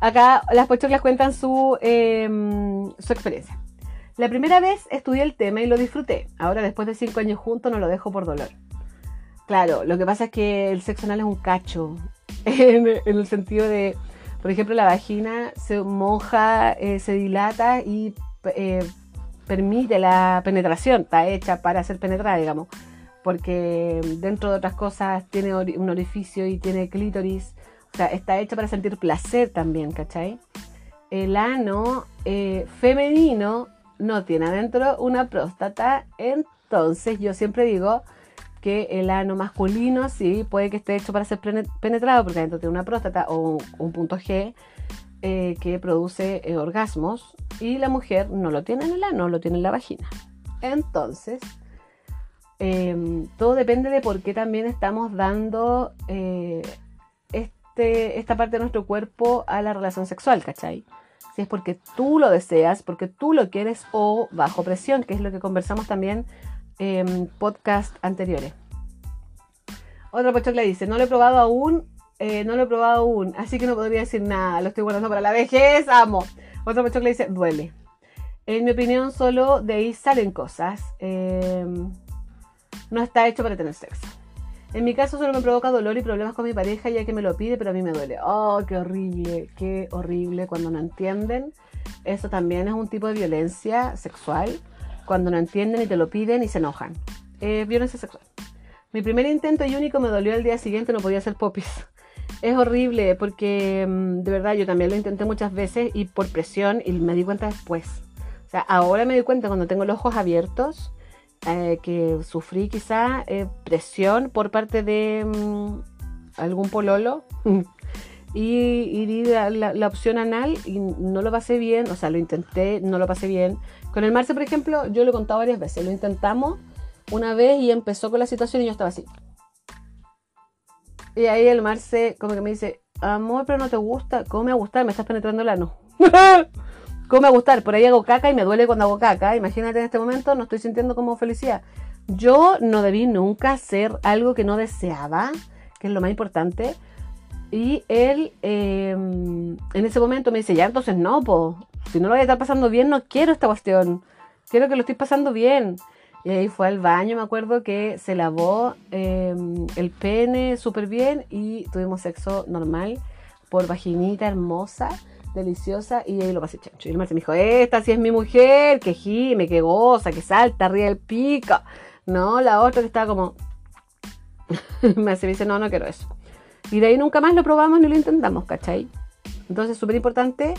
Acá las pochoclas cuentan su, em, su experiencia. La primera vez estudié el tema y lo disfruté. Ahora, después de cinco años juntos, no lo dejo por dolor. Claro, lo que pasa es que el sexo anal es un cacho. (laughs) En, el sentido de, por ejemplo, la vagina se moja, eh, se dilata y eh, permite la penetración. Está hecha para ser penetrada, digamos. Porque dentro de otras cosas tiene un orificio y tiene clítoris. O sea, está hecha para sentir placer también, ¿cachai? El ano eh, femenino no tiene adentro una próstata, entonces yo siempre digo que el ano masculino sí puede que esté hecho para ser penetrado porque adentro tiene una próstata o un, punto G eh, que produce eh, orgasmos y la mujer no lo tiene en el ano, lo tiene en la vagina. Entonces, em, todo depende de por qué también estamos dando eh, este, esta parte de nuestro cuerpo a la relación sexual, ¿cachai? si es porque tú lo deseas, porque tú lo quieres o bajo presión, que es lo que conversamos también en podcast anteriores. Otro le dice, no lo he probado aún, eh, no lo he probado aún, así que no podría decir nada, lo estoy guardando para la vejez, amo. Otro le dice, duele. En mi opinión, solo de ahí salen cosas. Em, no está hecho para tener sexo. En mi caso solo me provoca dolor y problemas con mi pareja ya que me lo pide, pero a mí me duele. Oh, qué horrible, qué horrible cuando no entienden. Eso también es un tipo de violencia sexual. Cuando no entienden y te lo piden y se enojan. Es violencia sexual. Mi primer intento y único me dolió el día siguiente, no podía hacer popis. Es horrible porque mm, de verdad yo también lo intenté muchas veces y por presión y me di cuenta después. O sea, ahora me di cuenta cuando tengo los ojos abiertos eh, que sufrí quizá eh, presión por parte de mm, algún pololo (laughs) y, di la, opción anal y no lo pasé bien, o sea, lo intenté, no lo pasé bien. Con el Marce, por ejemplo, yo lo he contado varias veces, lo intentamos una vez y empezó con la situación y yo estaba así. Y ahí el Marce como que me dice, amor, pero no te gusta, ¿cómo me va a gustar? Me estás penetrando el ano. (laughs) ¿Cómo me va a gustar? Por ahí hago caca y me duele cuando hago caca. Imagínate en este momento, no estoy sintiendo como felicidad. Yo no debí nunca hacer algo que no deseaba, que es lo más importante. Y él em, en ese momento me dice, ya entonces no, po. si no lo voy a estar pasando bien, no quiero esta cuestión. Quiero que lo estoy pasando bien. Y ahí fue al baño, me acuerdo que se lavó em, el pene súper bien y tuvimos sexo normal por vaginita hermosa deliciosa y ahí lo pasé chancho. Y el Marce me dijo, esta sí es mi mujer, que gime, que goza, que salta arriba del pico. No, la otra que estaba como... (laughs) me dice, no, no quiero eso. Y de ahí nunca más lo probamos ni lo intentamos, ¿cachai? Entonces es súper importante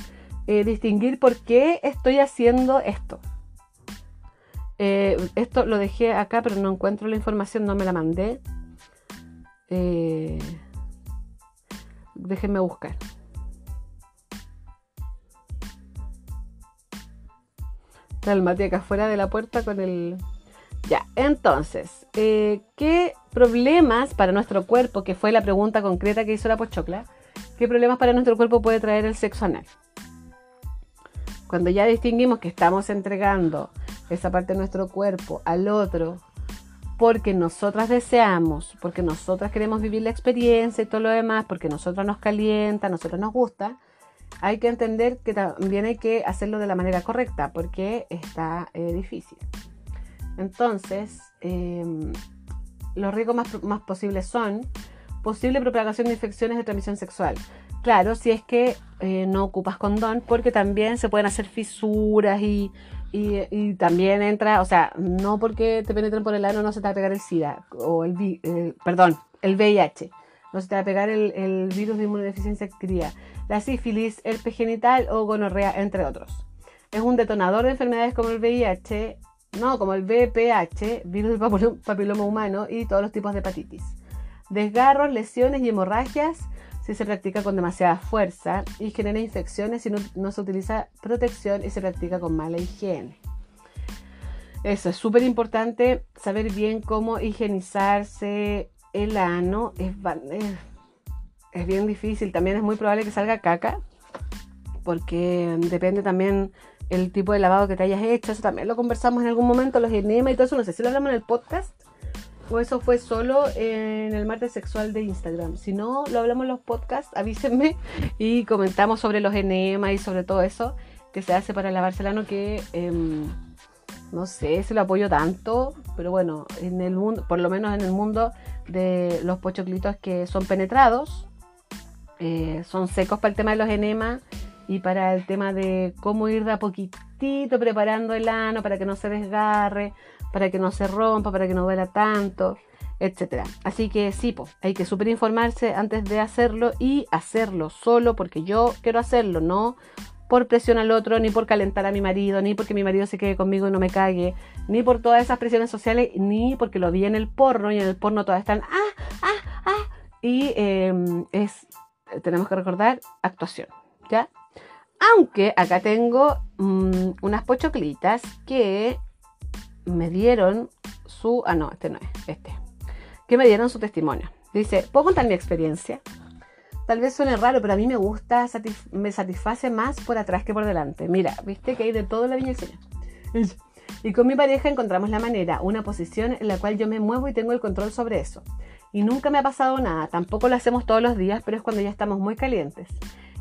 eh, distinguir por qué estoy haciendo esto. Eh, esto lo dejé acá, pero no encuentro la información, no me la mandé. Eh, déjenme buscar. Está el acá de la puerta con el... Ya, entonces, eh, ¿qué problemas para nuestro cuerpo, que fue la pregunta concreta que hizo la pochocla, qué problemas para nuestro cuerpo puede traer el sexo anal? Cuando ya distinguimos que estamos entregando esa parte de nuestro cuerpo al otro porque nosotras deseamos, porque nosotras queremos vivir la experiencia y todo lo demás, porque nosotros nos calienta, a nosotros nos gusta, hay que entender que también hay que hacerlo de la manera correcta, porque está eh, difícil. Entonces, em, los riesgos más, posibles son posible propagación de infecciones de transmisión sexual. Claro, si es que eh, no ocupas condón, porque también se pueden hacer fisuras y, también entra, o sea, no porque te penetren por el ano no se te va a pegar el SIDA, o el, perdón, el VIH, no se te va a pegar el, virus de inmunodeficiencia cría, la sífilis, el genital o gonorrea, entre otros. Es un detonador de enfermedades como el VIH, no, como el VPH, virus del papiloma humano y todos los tipos de hepatitis. Desgarros, lesiones y hemorragias si se practica con demasiada fuerza y genera infecciones si no, se utiliza protección y se practica con mala higiene. Eso es súper importante, saber bien cómo higienizarse el ano. Es, es bien difícil, también es muy probable que salga caca, porque depende también el tipo de lavado que te hayas hecho. Eso también lo conversamos en algún momento, los enemas y todo eso. No sé si lo hablamos en el podcast o eso fue solo en el martes sexual de Instagram. Si no lo hablamos en los podcasts, avísenme y comentamos sobre los enemas y sobre todo eso que se hace para lavarse el ano que em, no sé si lo apoyo tanto, pero bueno, en el mundo, por lo menos en el mundo de los pochoclitos que son penetrados, eh, son secos para el tema de los enemas y para el tema de cómo ir de a poquitito preparando el ano para que no se desgarre, para que no se rompa, para que no duela tanto, etcétera. Así que sí, hay que súper informarse antes de hacerlo y hacerlo solo porque yo quiero hacerlo, no por presión al otro, ni por calentar a mi marido, ni porque mi marido se quede conmigo y no me cague, ni por todas esas presiones sociales, ni porque lo vi en el porno y en el porno todas están ah, ah, ah. Y em, es, tenemos que recordar actuación, ¿ya? Aunque acá tengo mm, unas pochoclitas que me dieron su... Ah, no, este no es, este. Que me dieron su testimonio. Dice, ¿puedo contar mi experiencia? Tal vez suene raro, pero a mí me gusta, me satisface más por atrás que por delante. Mira, viste que hay de todo la viña (laughs) Y con mi pareja encontramos la manera, una posición en la cual yo me muevo y tengo el control sobre eso. Y nunca me ha pasado nada, tampoco lo hacemos todos los días, pero es cuando ya estamos muy calientes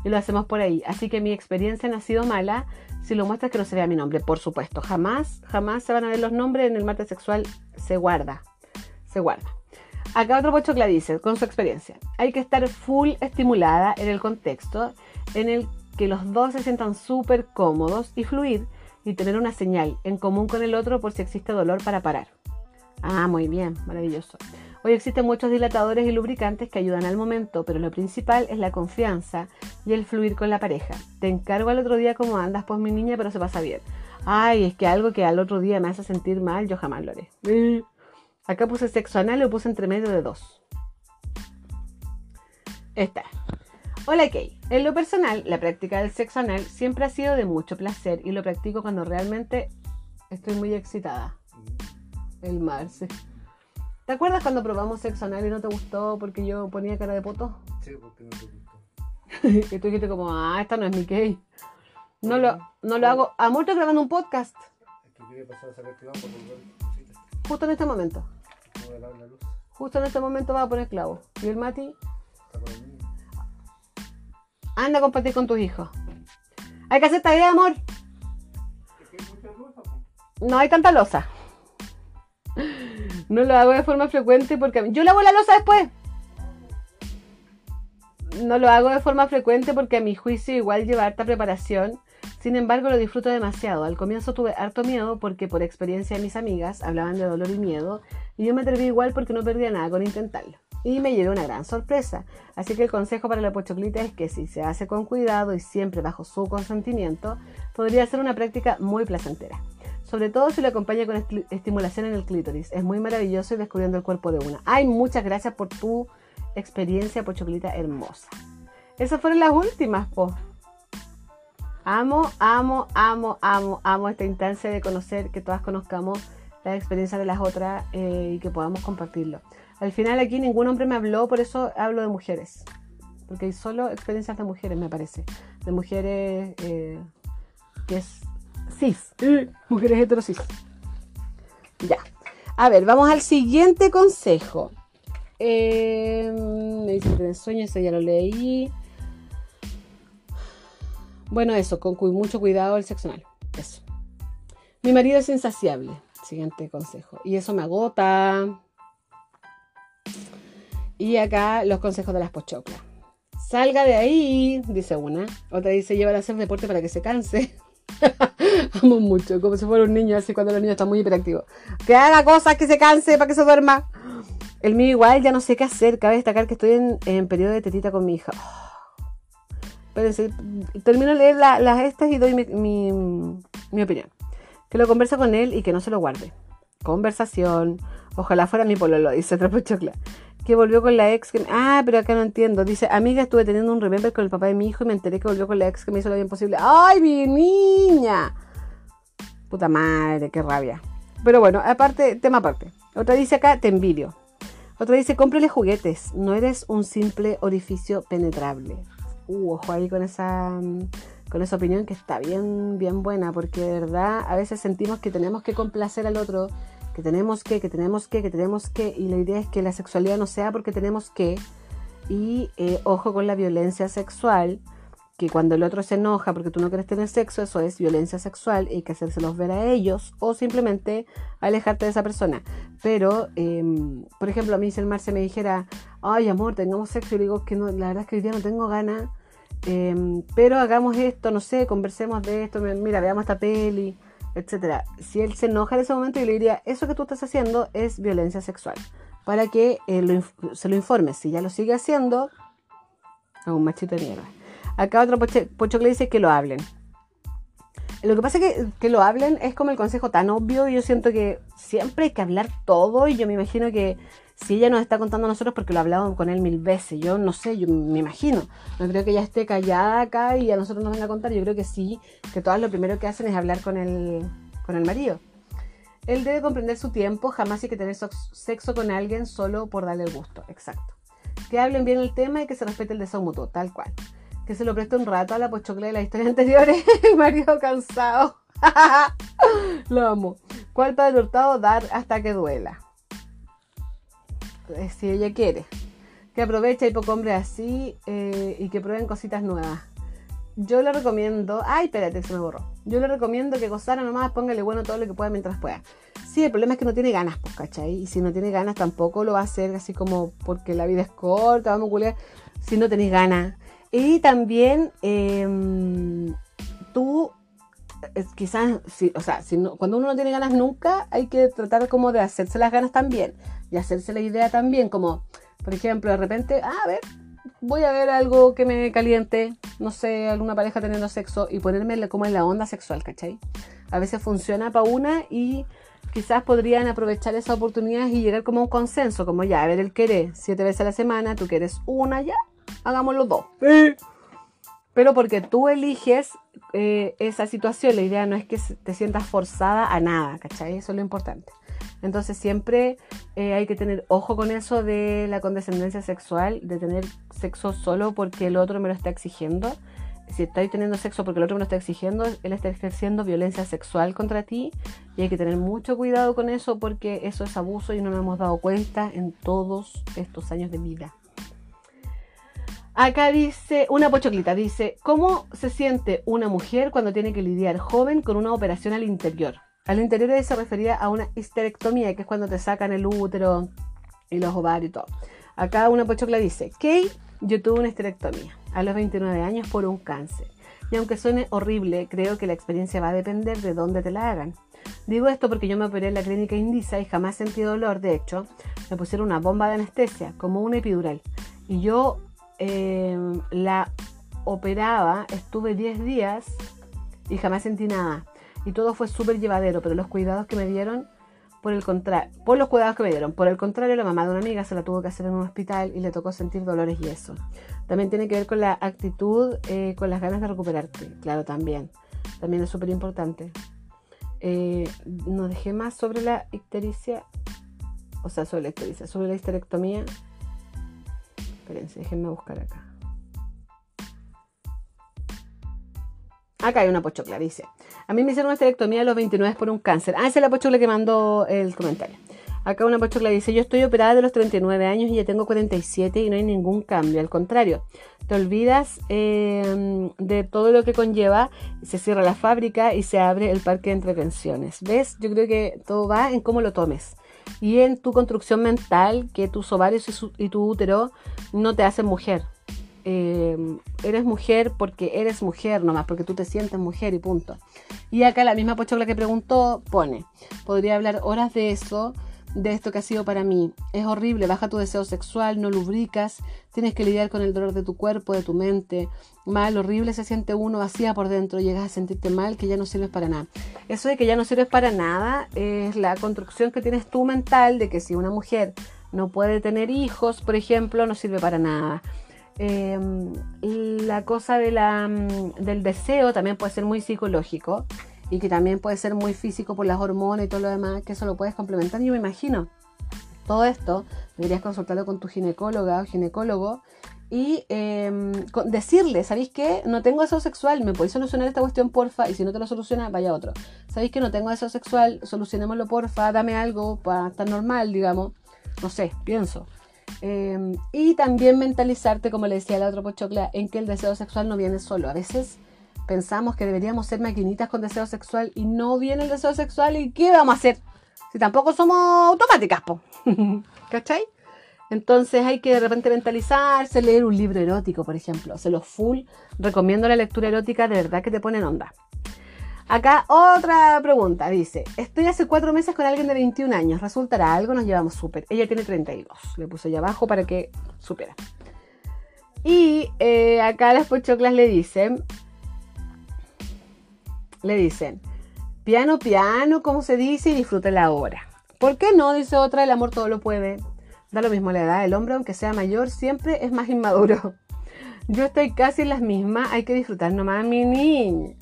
y lo hacemos por ahí. Así que mi experiencia no ha sido mala. Si lo muestras que no se vea mi nombre, por supuesto. Jamás, jamás se van a ver los nombres en el martes sexual. Se guarda. Se guarda. Acá otro pochocla dice, con su experiencia, hay que estar full estimulada en el contexto en el que los dos se sientan súper cómodos y fluir y tener una señal en común con el otro por si existe dolor para parar. Ah, muy bien, maravilloso. Hoy existen muchos dilatadores y lubricantes que ayudan al momento, pero lo principal es la confianza y el fluir con la pareja. Te encargo al otro día cómo andas, pues mi niña, pero se pasa bien. Ay, es que algo que al otro día me hace sentir mal, yo jamás lo haré. Acá puse sexo anal y lo puse entre medio de dos. Esta. Hola Kay. En lo personal, la práctica del sexo anal siempre ha sido de mucho placer y lo practico cuando realmente estoy muy excitada. El Marce. ¿Te acuerdas cuando probamos sexo anal y no te gustó porque yo ponía cara de poto? Sí, porque no te gustó. (laughs) y tú dijiste como, ah, esta no es mi gay. No lo, no lo hago. Amor, estoy grabando un podcast. Justo en este momento. Justo en este momento va a poner clavo. ¿Y el Mati? Anda a compartir con tus hijos. Hay que hacer esta idea, amor. Es que hay mucha losa, No hay tanta losa. No lo hago de forma frecuente porque yo lavo la losa después. No lo hago de forma frecuente porque a mi juicio igual lleva harta preparación. Sin embargo, lo disfruto demasiado. Al comienzo tuve harto miedo porque por experiencia de mis amigas hablaban de dolor y miedo y yo me atreví igual porque no perdía nada con intentarlo. Y me llevé una gran sorpresa. Así que el consejo para la pochoclita es que si se hace con cuidado y siempre bajo su consentimiento, podría ser una práctica muy placentera sobre todo si lo acompaña con estimulación en el clítoris. Es muy maravilloso y descubriendo el cuerpo de una. Ay, muchas gracias por tu experiencia, Pochoclita hermosa. Esas fueron las últimas, po. Amo, amo, amo, amo, amo esta instancia de conocer, que todas conozcamos la experiencia de las otras eh, y que podamos compartirlo. Al final aquí ningún hombre me habló, por eso hablo de mujeres. Porque hay solo experiencias de mujeres, me parece. De mujeres eh, que es cis. mujeres heterosis. Ya. A ver, vamos al siguiente consejo. Eh, me dice que sueño, eso ya lo leí. Bueno, eso, con mucho cuidado el sexo anal. Eso. Mi marido es insaciable. Siguiente consejo. Y eso me agota. Y acá los consejos de las pochoclas. Salga de ahí, dice una. Otra dice, llévala a hacer deporte para que se canse. (laughs) (laughs) Amo mucho, como si fuera un niño así cuando los niños están muy hiperactivos. Que haga cosas, que se canse, para que se duerma. El mío igual, ya no sé qué hacer. Cabe destacar que estoy en, en periodo de tetita con mi hija. (gasps) Espérense, termino de leer la- las estas y doy mi, mi, mi opinión. Que lo converse con él y que no se lo guarde. Conversación. Ojalá fuera mi pololo, dice otra pochocla. Que volvió con la ex que... Ah, pero acá no entiendo. Dice, amiga, estuve teniendo un remember con el papá de mi hijo y me enteré que volvió con la ex que me hizo lo bien posible. ¡Ay, mi niña! Puta madre, qué rabia. Pero bueno, aparte, tema aparte. Otra dice acá, te envidio. Otra dice, cómprele juguetes. No eres un simple orificio penetrable. Uh, ojo ahí con esa, con esa opinión que está bien, bien buena, porque de verdad a veces sentimos que tenemos que complacer al otro, que tenemos que, que tenemos que, que tenemos que, y la idea es que la sexualidad no sea porque tenemos que, y eh, ojo con la violencia sexual, que cuando el otro se enoja porque tú no quieres tener sexo, eso es violencia sexual y hay que hacérselos ver a ellos o simplemente alejarte de esa persona. Pero, eh, por ejemplo, a mí si el Marce me dijera, ay amor, tengamos sexo, y le digo que no, la verdad es que hoy día no tengo ganas, eh, pero hagamos esto, no sé, conversemos de esto, mira, veamos esta peli, etcétera. Si él se enoja en ese momento, yo le diría, eso que tú estás haciendo es violencia sexual, para que eh, se lo informes. Si ya lo sigue haciendo, a un machito de mierda. Acá otro poche- pochoclo dice que lo hablen. Lo que pasa es que, que lo hablen es como el consejo tan obvio yo siento que siempre hay que hablar todo y yo me imagino que si ella nos está contando a nosotros porque lo ha hablado con él mil veces, yo no sé, yo me imagino, no creo que ella esté callada acá y a nosotros nos venga a contar, yo creo que sí, que todas lo primero que hacen es hablar con el, con el marido. Él debe comprender su tiempo, jamás hay que tener sexo con alguien solo por darle el gusto, exacto. Que hablen bien el tema y que se respete el deseo mutuo, tal cual. Que se lo preste un rato a la pochocla de las historias anteriores, (laughs) marido cansado. (laughs) lo amo. ¿Cuál padre hurtado? Dar hasta que duela. Eh, Si ella quiere. Que aproveche, hay poco hombre así eh, y que prueben cositas nuevas. Yo le recomiendo. Ay, espérate, se me borró. Yo le recomiendo que gozara nomás, póngale bueno todo lo que pueda mientras pueda. Sí, el problema es que no tiene ganas, pues, ¿cachai? Y si no tiene ganas, tampoco lo va a hacer así como porque la vida es corta, vamos a culiar. Si no tenés ganas. Y también em, tú, quizás, o sea, no- cuando uno no tiene ganas nunca, hay que tratar como de hacerse las ganas también. Y hacerse la idea también, como, por ejemplo, de repente, ah, a ver, voy a ver algo que me caliente, no sé, alguna pareja teniendo sexo y ponerme como en la onda sexual, ¿cachai? A veces funciona para una y quizás podrían aprovechar esa oportunidad y llegar como a un consenso, como ya, a ver, él quiere siete veces a la semana, tú quieres una ya, hagamos los dos. Pero porque tú eliges eh, esa situación, la idea no es que te sientas forzada a nada, ¿cachai? Eso es lo importante. Entonces siempre eh, hay que tener ojo con eso de la condescendencia sexual, de tener sexo solo porque el otro me lo está exigiendo. Si estoy teniendo sexo porque el otro me lo está exigiendo, él está ejerciendo violencia sexual contra ti y hay que tener mucho cuidado con eso porque eso es abuso y no nos hemos dado cuenta en todos estos años de vida. Acá dice, una pochoclita, dice, ¿cómo se siente una mujer cuando tiene que lidiar joven con una operación al interior? Al interior se refería a una histerectomía, que es cuando te sacan el útero y los ovarios y todo. Acá una pochocla dice, Kay, yo tuve una histerectomía a los 29 años por un cáncer. Y aunque suene horrible, creo que la experiencia va a depender de dónde te la hagan. Digo esto porque yo me operé en la clínica Indisa y jamás sentí dolor. De hecho, me pusieron una bomba de anestesia, como una epidural. Y yo eh, la operaba, estuve 10 días y jamás sentí nada. Y todo fue súper llevadero, pero los cuidados que me dieron, por el contrario, por los cuidados que me dieron, por el contrario, la mamá de una amiga se la tuvo que hacer en un hospital y le tocó sentir dolores y eso. También tiene que ver con la actitud, eh, con las ganas de recuperarte, claro, también. También es súper importante. Eh, no dejé más sobre la ictericia, o sea, sobre la ictericia, sobre la histerectomía. Espérense, déjenme buscar acá. Acá hay una pochocla, dice. A mí me hicieron una histerectomía a los 29 por un cáncer. Ah, esa es la pochocla que mandó el comentario. Acá una pochocla dice, yo estoy operada de los 39 años y ya tengo 47 y no hay ningún cambio. Al contrario, te olvidas eh, de todo lo que conlleva, se cierra la fábrica y se abre el parque de entretenciones. ¿Ves? Yo creo que todo va en cómo lo tomes. Y en tu construcción mental, que tus ovarios y tu útero no te hacen mujer. Eh, eres mujer porque eres mujer nomás, porque tú te sientes mujer y punto. Y acá la misma pochocla que preguntó pone, podría hablar horas de eso, de esto que ha sido para mí. Es horrible, baja tu deseo sexual, no lubricas, tienes que lidiar con el dolor de tu cuerpo, de tu mente. Mal, horrible se siente uno vacía por dentro, llegas a sentirte mal, que ya no sirves para nada. Eso de que ya no sirves para nada es la construcción que tienes tú mental de que si una mujer no puede tener hijos, por ejemplo, no sirve para nada. Eh, la cosa mm, del deseo también puede ser muy psicológico y que también puede ser muy físico por las hormonas y todo lo demás, que eso lo puedes complementar. Yo me imagino todo esto, deberías consultarlo con tu ginecóloga o ginecólogo y con- decirle, ¿sabéis qué? No tengo deseo sexual, ¿me podéis solucionar esta cuestión, porfa? Y si no te lo soluciona, vaya otro. ¿Sabéis que no tengo deseo sexual? Solucionémoslo, porfa, dame algo para estar normal, digamos. No sé, pienso. Eh, y también mentalizarte, como le decía la otra pochocla, en que el deseo sexual no viene solo. A veces pensamos que deberíamos ser maquinitas con deseo sexual y no viene el deseo sexual y ¿qué vamos a hacer? Si tampoco somos automáticas, po. (laughs) ¿Cachai? Entonces hay que de repente mentalizarse, leer un libro erótico, por ejemplo. Se los full recomiendo la lectura erótica, de verdad que te pone en onda. Acá otra pregunta, dice, estoy hace cuatro meses con alguien de 21 años, ¿resultará algo? Nos llevamos súper. Ella tiene 32, le puse allá abajo para que supiera. Y eh, acá las pochoclas le dicen, le dicen, piano, piano, como se dice, y disfruta la hora. ¿Por qué no? Dice otra, el amor todo lo puede. Da lo mismo la edad, el hombre, aunque sea mayor, siempre es más inmaduro. (laughs) Yo estoy casi en las mismas, hay que disfrutar nomás, mi niña.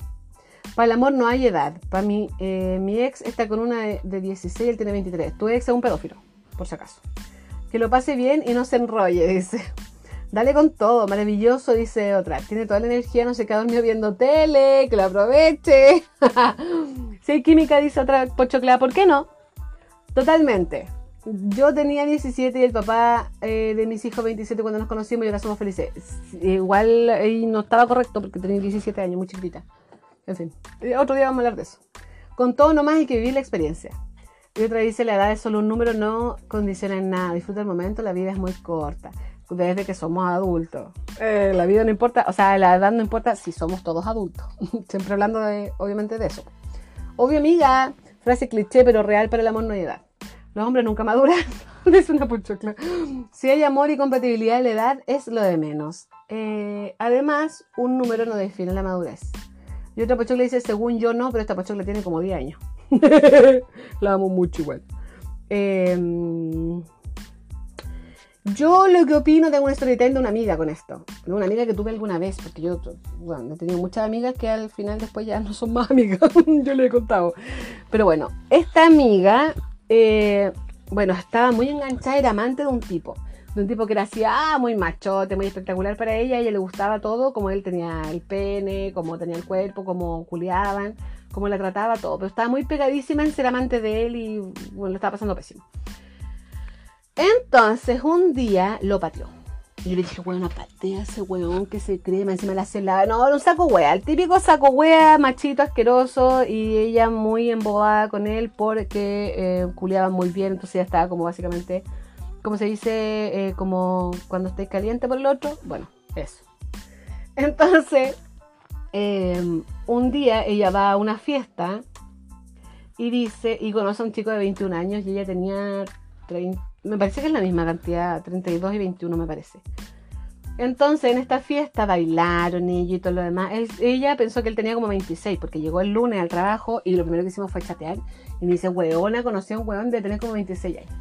Para el amor no hay edad. Para mí, eh, mi ex está con una de, de 16 él tiene 23. Tu ex es un pedófilo, por si acaso. Que lo pase bien y no se enrolle, (laughs) dice. Dale con todo, maravilloso, dice otra. Tiene toda la energía, no se queda dormido viendo tele, que lo aproveche. (laughs) si hay química, dice otra pochocla, ¿por qué no? Totalmente. Yo tenía 17 y el papá eh, de mis hijos 27 cuando nos conocimos y ahora somos felices. Igual no estaba correcto porque tenía 17 años, muy chiquita. En fin, eh, otro día vamos a hablar de eso. Con todo nomás hay que vivir la experiencia. Y otra dice, la edad es solo un número, no condiciona en nada. Disfruta el momento, la vida es muy corta. Desde que somos adultos. Eh, la vida no importa, o sea, la edad no importa si somos todos adultos. (laughs) Siempre hablando de, obviamente de eso. Obvio, amiga, frase cliché, pero real para el amor no hay edad. Los hombres nunca maduran. (laughs) es una puchocla. Si hay amor y compatibilidad, la edad es lo de menos. Eh, además, un número no define la madurez. Y otra pochocla dice, según yo no, pero esta pochocla tiene como 10 años. (laughs) la amo mucho igual. Eh, yo lo que opino, tengo una storytime de una amiga con esto. De una amiga que tuve alguna vez, porque yo, bueno, he tenido muchas amigas que al final después ya no son más amigas. (laughs) yo le he contado. Pero bueno, esta amiga, eh, bueno, estaba muy enganchada, era amante de un tipo. De un tipo que era así, ah, muy machote, muy espectacular para ella. A ella le gustaba todo, como él tenía el pene, como tenía el cuerpo, como culiaban, como la trataba, todo. Pero estaba muy pegadísima en ser amante de él y, bueno, lo estaba pasando pésimo. Entonces un día lo pateó. Yo le dije, weón, patea ese weón que se cree, más encima la celada. No, un saco wea, el típico saco wea, machito asqueroso. Y ella muy embobada con él porque eh, culiaban muy bien. Entonces ya estaba como básicamente, como se dice, eh, como cuando estés caliente por el otro. Bueno, eso. (laughs) Entonces, eh, un día ella va a una fiesta y dice, y conoce a un chico de 21 años y ella tenía 30 me parece que es la misma cantidad, 32 y 21 me parece. Entonces en esta fiesta bailaron ella y todo lo demás. Ella pensó que él tenía como 26 porque llegó el lunes al trabajo y lo primero que hicimos fue chatear. Y me dice, weona, conocí a un weón de tener como 26 años.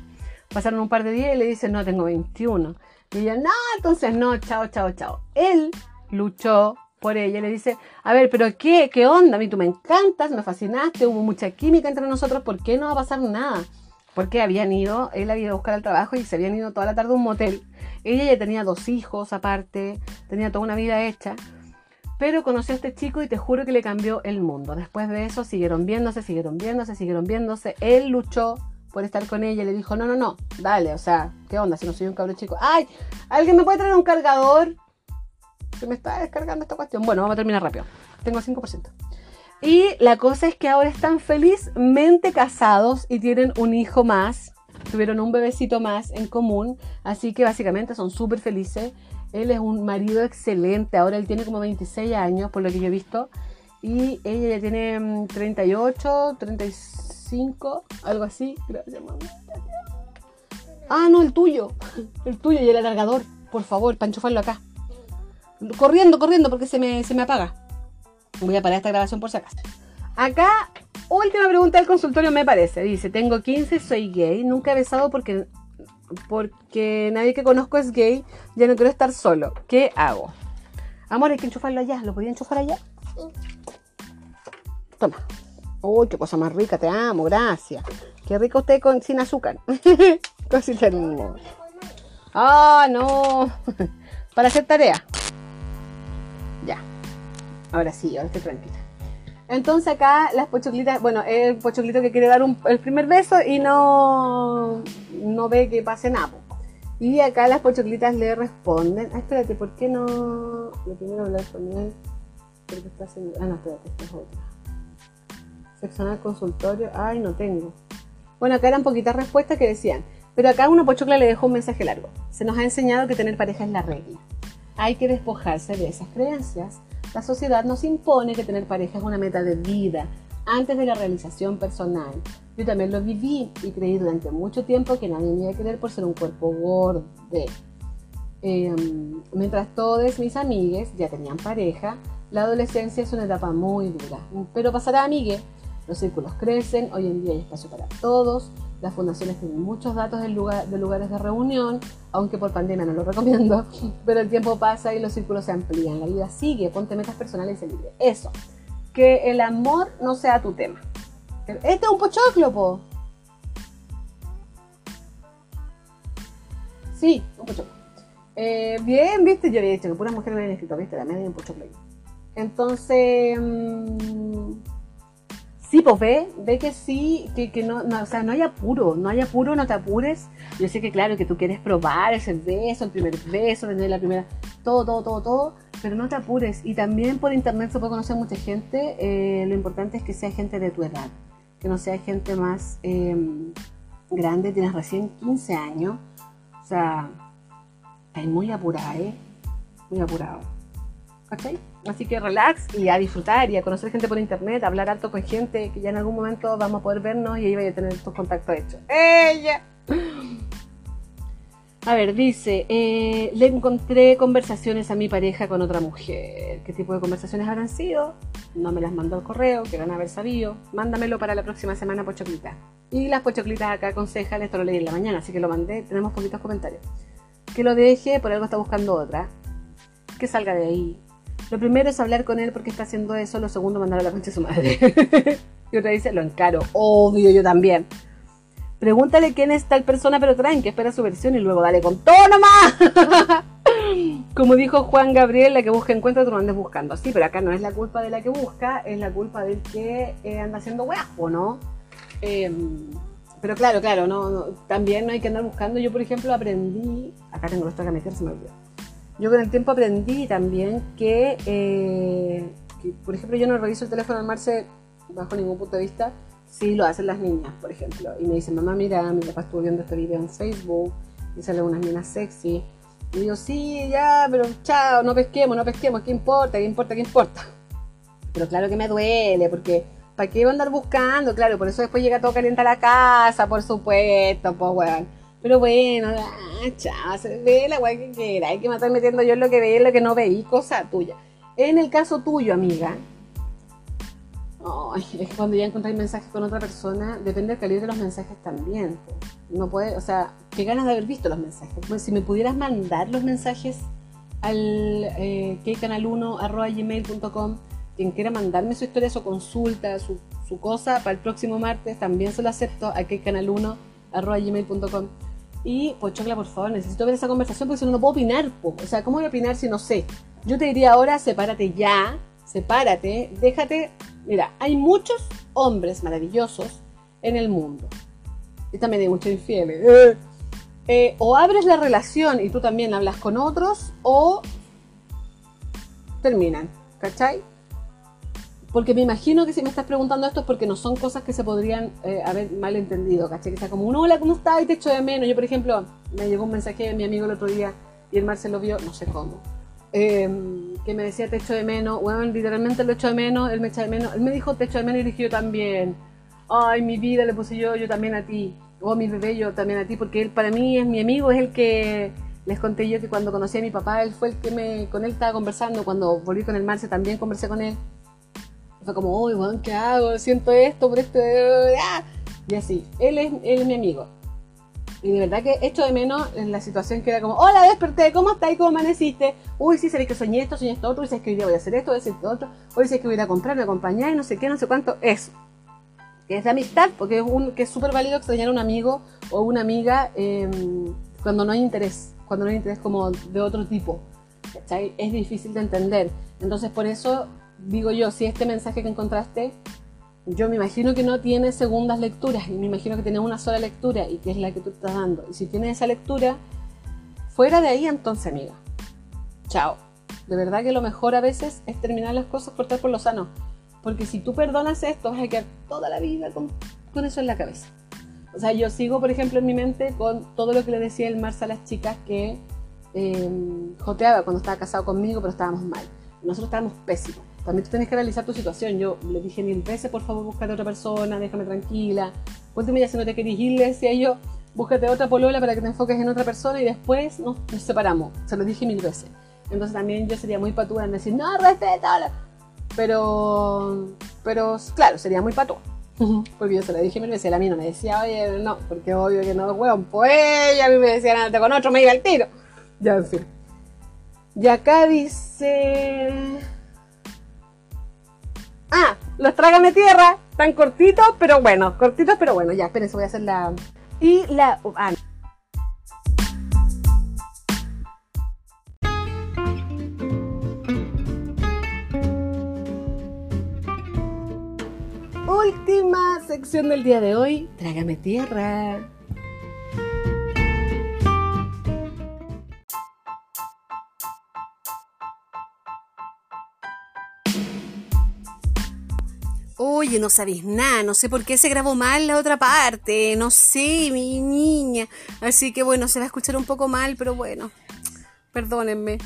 Pasaron un par de días y le dice, no, tengo 21. Y ella, no, entonces no, chao, chao, chao. Él luchó por ella le dice, a ver, pero ¿qué? ¿Qué onda? A mí tú me encantas, me fascinaste, hubo mucha química entre nosotros, ¿por qué no va a pasar nada? porque habían ido, él había ido a buscar al trabajo y se habían ido toda la tarde a un motel. Ella ya tenía dos hijos aparte, tenía toda una vida hecha, pero conoció a este chico y te juro que le cambió el mundo. Después de eso siguieron viéndose, siguieron viéndose, siguieron viéndose. Él luchó por estar con ella. Le dijo, no, no, no, dale, o sea, ¿qué onda si no soy un cabro chico? ¡Ay! ¿Alguien me puede traer un cargador? Se me está descargando esta cuestión. Bueno, vamos a terminar rápido. Tengo 5%. Y la cosa es que ahora están felizmente casados y tienen un hijo más. Tuvieron un bebecito más en común. Así que básicamente son súper felices. Él es un marido excelente. Ahora él tiene como 26 años, por lo que yo he visto. Y ella ya tiene 38, 35, algo así. Gracias, mamá. Ah, no, el tuyo. El tuyo y el alargador. Por favor, para enchufarlo acá. Corriendo, corriendo, porque se me, se me apaga. Voy a parar esta grabación por si acaso. Acá, última pregunta del consultorio me parece. Dice, tengo 15, soy gay. Nunca he besado porque, porque nadie que conozco es gay. Ya no quiero estar solo. ¿Qué hago? Amor, hay que enchufarlo allá. ¿Lo podía enchufar allá? Toma. Uy, qué cosa más rica, te amo, gracias. Qué rico usted con, sin azúcar. (laughs) Cosita hermosa. Ah, no. (laughs) Para hacer tarea. Ya. Ahora sí, ahora estoy tranquila. Entonces acá las pochoclitas, bueno, el pochoclito que quiere dar el primer beso y no, no ve que pase nada. Y acá las pochoclitas le responden. Ah, espérate, ¿por qué no? Lo primero hablar con él. Porque está. Ah, no, espérate, es otra. Sexo anal consultorio. Ay, no tengo. Bueno, acá eran poquitas respuestas que decían. Pero acá una pochocla le dejó un mensaje largo. Se nos ha enseñado que tener pareja es la regla. Hay que despojarse de esas creencias. La sociedad nos impone que tener pareja es una meta de vida, antes de la realización personal. Yo también lo viví y creí durante mucho tiempo que nadie me iba a querer por ser un cuerpo gordo. Eh, mientras todos mis amigues ya tenían pareja, la adolescencia es una etapa muy dura. Pero pasará, amigue. Los círculos crecen, hoy en día hay espacio para todos, las fundaciones tienen muchos datos de, lugar- de lugares de reunión, aunque por pandemia no lo (laughs) recomiendo, pero el tiempo pasa y los círculos se amplían, la vida sigue, ponte metas personales y sé libre. Eso, que el amor no sea tu tema. Este es un pochoclo, po. Sí, un pochoclo. Eh, bien, viste, yo había dicho que puras mujeres me habían escrito, viste, la media y un pochoclo. Entonces, mm, sí, pues ve, ve que sí, que, que no, no, o sea, no hay apuro, no hay apuro, no te apures. Yo sé que claro, que tú quieres probar ese beso, el primer beso, tener la primera, todo, todo, todo, todo, pero no te apures. Y también por internet se puede conocer mucha gente, eh, lo importante es que sea gente de tu edad, que no sea gente más eh, grande, tienes recién 15 años, o sea, estás muy apurada, ¿eh? Muy apurado. ¿Cachai? Así que relax y a disfrutar y a conocer gente por internet, a hablar alto con gente que ya en algún momento vamos a poder vernos y ahí vaya a tener tus contactos hechos. ¡Ella! A ver, dice, eh, le encontré conversaciones a mi pareja con otra mujer. ¿Qué tipo de conversaciones habrán sido? No me las mandó al correo, que van a haber sabido. Mándamelo para la próxima semana, Pochoclita. Y las Pochoclitas acá aconsejan, esto lo leí en la mañana, así que lo mandé, tenemos poquitos comentarios. Que lo deje, por algo está buscando otra. Que salga de ahí. Lo primero es hablar con él porque está haciendo eso, lo segundo mandar a la concha de su madre. (laughs) y otra dice, lo encaro, obvio, yo también. Pregúntale quién es tal persona, pero tranqui, espera su versión y luego dale con todo nomás. (laughs) Como dijo Juan Gabriel, la que busca encuentra, tú no andes buscando. Sí, pero acá no es la culpa de la que busca, es la culpa del que eh, anda haciendo huevo, ¿no? Eh, pero claro, claro, no, no, también no hay que andar buscando. Yo, por ejemplo, aprendí, acá tengo que meter, se me olvidó. Yo con el tiempo aprendí también que, eh, que, por ejemplo, yo no reviso el teléfono al Marce bajo ningún punto de vista si lo hacen las niñas, por ejemplo. Y me dicen, mamá, mira, mi papá estuvo viendo este video en Facebook y sale unas minas sexy. Y digo, sí, ya, pero chao, no pesquemos, no pesquemos, ¿qué importa? ¿Qué importa? ¿Qué importa? Pero claro que me duele, porque ¿para qué iba a andar buscando? Claro, por eso después llega todo caliente a la casa, por supuesto, pues weón. Pero bueno, se ve la weá que quiera. Hay que me estar metiendo yo lo que veí, en lo que no veí, cosa tuya. En el caso tuyo, amiga, ay, es cuando ya encontráis mensajes con otra persona, depende del calibre de los mensajes también. No puede, o sea, qué ganas de haber visto los mensajes. Pues, si me pudieras mandar los mensajes al eh, gmail.com quien quiera mandarme su historia, su consulta, su, su cosa para el próximo martes, también se lo acepto a gmail.com y Pochocla, por favor, necesito ver esa conversación porque si no, no puedo opinar. po. O sea, ¿cómo voy a opinar si no sé? Yo te diría ahora, sepárate ya, sepárate, déjate. Mira, hay muchos hombres maravillosos en el mundo. y también hay muchos infieles. Eh. Eh, o abres la relación y tú también hablas con otros, o terminan, ¿cachai? Porque me imagino que si me estás preguntando esto es porque no son cosas que se podrían eh, haber malentendido, ¿cachai? Que sea como un hola, ¿cómo estás? Y te echo de menos. Yo, por ejemplo, me llegó un mensaje de mi amigo el otro día y el Mar se lo vio, no sé cómo, em, que me decía te echo de menos. Bueno, literalmente lo echo de menos, él me echa de menos. Él me dijo te echo de menos y dije yo también. Ay, mi vida le puse yo, yo también a ti. O mi bebé, yo también a ti, porque él para mí es mi amigo, es el que les conté yo que cuando conocí a mi papá, él fue el que me, con él estaba conversando. Cuando volví con el Marce también conversé con él. Fue como, uy, weón, ¿qué hago? Siento esto por esto. ¡ah! Y así, él es, él es mi amigo. Y de verdad que echo de menos en la situación que era como, hola, desperté, ¿cómo estás? ¿Cómo amaneciste? Uy, sí, sabéis que soñé esto, soñé esto otro, sabéis que hoy día voy a hacer esto, voy a hacer esto otro, hoy sabéis que voy a ir a comprar, me acompañar y no sé qué, no sé cuánto. Eso. Que es de amistad, porque es un, que es súper válido extrañar a un amigo o una amiga em, cuando no hay interés, cuando no hay interés como de otro tipo. ¿cachai? Es difícil de entender. Entonces, por eso digo yo, si este mensaje que encontraste yo me imagino que no tiene segundas lecturas y me imagino que tiene una sola lectura y que es la que tú estás dando. Y si tiene esa lectura, fuera de ahí entonces, amiga. Chao. De verdad que lo mejor a veces es terminar las cosas, cortar por lo sano. Porque si tú perdonas esto, vas a quedar toda la vida con, eso en la cabeza. O sea, yo sigo, por ejemplo, en mi mente con todo lo que le decía el Mars a las chicas que eh, joteaba cuando estaba casado conmigo, pero estábamos mal. Nosotros estábamos pésimos también tú tienes que analizar tu situación. Yo le dije mil veces, por favor, búscate otra persona, déjame tranquila. Cuéntame ya si no te querés ir, le decía yo, búscate otra polola para que te enfoques en otra persona y después nos, separamos. Se lo dije mil veces. Entonces también yo sería muy patúa en decir, no, respeta. Pero, pero claro, sería muy patúa. Porque yo se lo dije mil veces, a mí no me decía, oye, no, porque obvio que no, weón, pues ella a mí me decía, nada, con otro me iba al tiro. Ya, en fin. Y acá dice... Ah, los trágame tierra. Tan cortitos, pero bueno. Cortitos, pero bueno. Ya, espérense, voy a hacer la. Y la. Ah. Última sección del día de hoy. Trágame tierra. Oye, no sabéis nada, no sé por qué se grabó mal la otra parte, no sé, mi niña. Así que bueno, se va a escuchar un poco mal, pero bueno, perdónenme.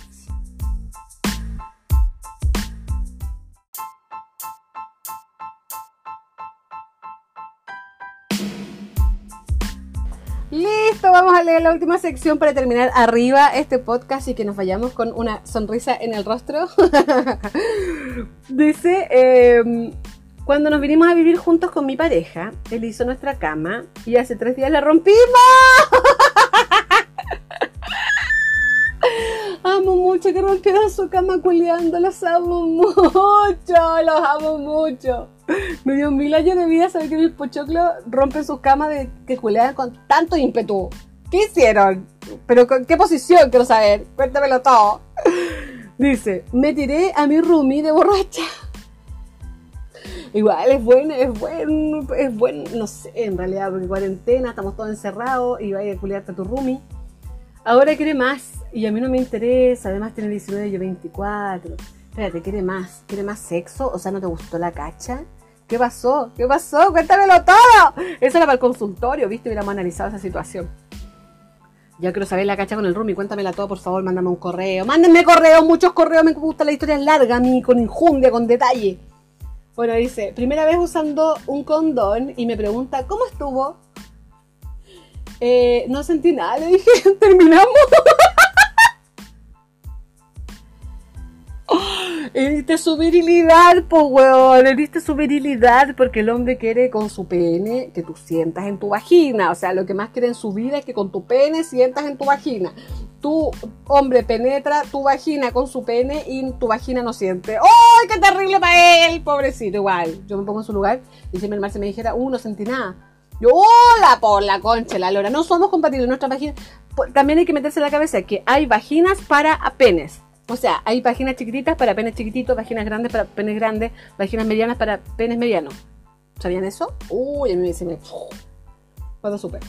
Listo, vamos a leer la última sección para terminar arriba este podcast y que nos vayamos con una sonrisa en el rostro. (laughs) Dice, eh, cuando nos vinimos a vivir juntos con mi pareja, él hizo nuestra cama y hace tres días la rompimos. (laughs) amo mucho que rompieron su cama culiando, los amo mucho, los amo mucho. Me dio mil años de vida saber que mis pochoclos rompen sus camas de que culean con tanto ímpetu. ¿Qué hicieron? ¿Pero con qué posición? Quiero saber. Cuéntamelo todo. Dice, me tiré a mi roomie de borracha. Igual es bueno, es bueno, es bueno, no sé, en realidad, porque cuarentena, estamos todos encerrados y vaya a culiarte a tu roomie. Ahora quiere más y a mí no me interesa, además tiene 19 y yo 24. Espérate, quiere más, quiere más sexo, o sea, ¿no te gustó la cacha? ¿Qué pasó? ¿Qué pasó? Cuéntamelo todo. Eso era para el consultorio, ¿viste? Hubiéramos analizado esa situación. Ya quiero saber la cacha con el roomie, cuéntamela todo, por favor, mándame un correo. Mándenme correos, muchos correos, me gusta la historia larga a mí, con injundia, con detalle. Bueno, dice, primera vez usando un condón y me pregunta, ¿cómo estuvo? Eh, no sentí nada, le dije, (laughs) terminamos. (laughs) Heriste su virilidad, pues weón, heriste su virilidad porque el hombre quiere con su pene que tú sientas en tu vagina. O sea, lo que más quiere en su vida es que con tu pene sientas en tu vagina. Tu hombre penetra tu vagina con su pene y tu vagina no siente. ¡Ay, qué terrible para él! Pobrecito, igual. Yo me pongo en su lugar y si mi hermano se me dijera, uh, no sentí nada. Yo, hola por la concha, la lora. No somos compatibles, nuestras vaginas. También hay que meterse en la cabeza que hay vaginas para penes. O sea, hay páginas chiquititas para penes chiquititos, páginas grandes para penes grandes, páginas medianas para penes medianos. ¿Sabían eso? Uy, a mí me dicen, cuando supe.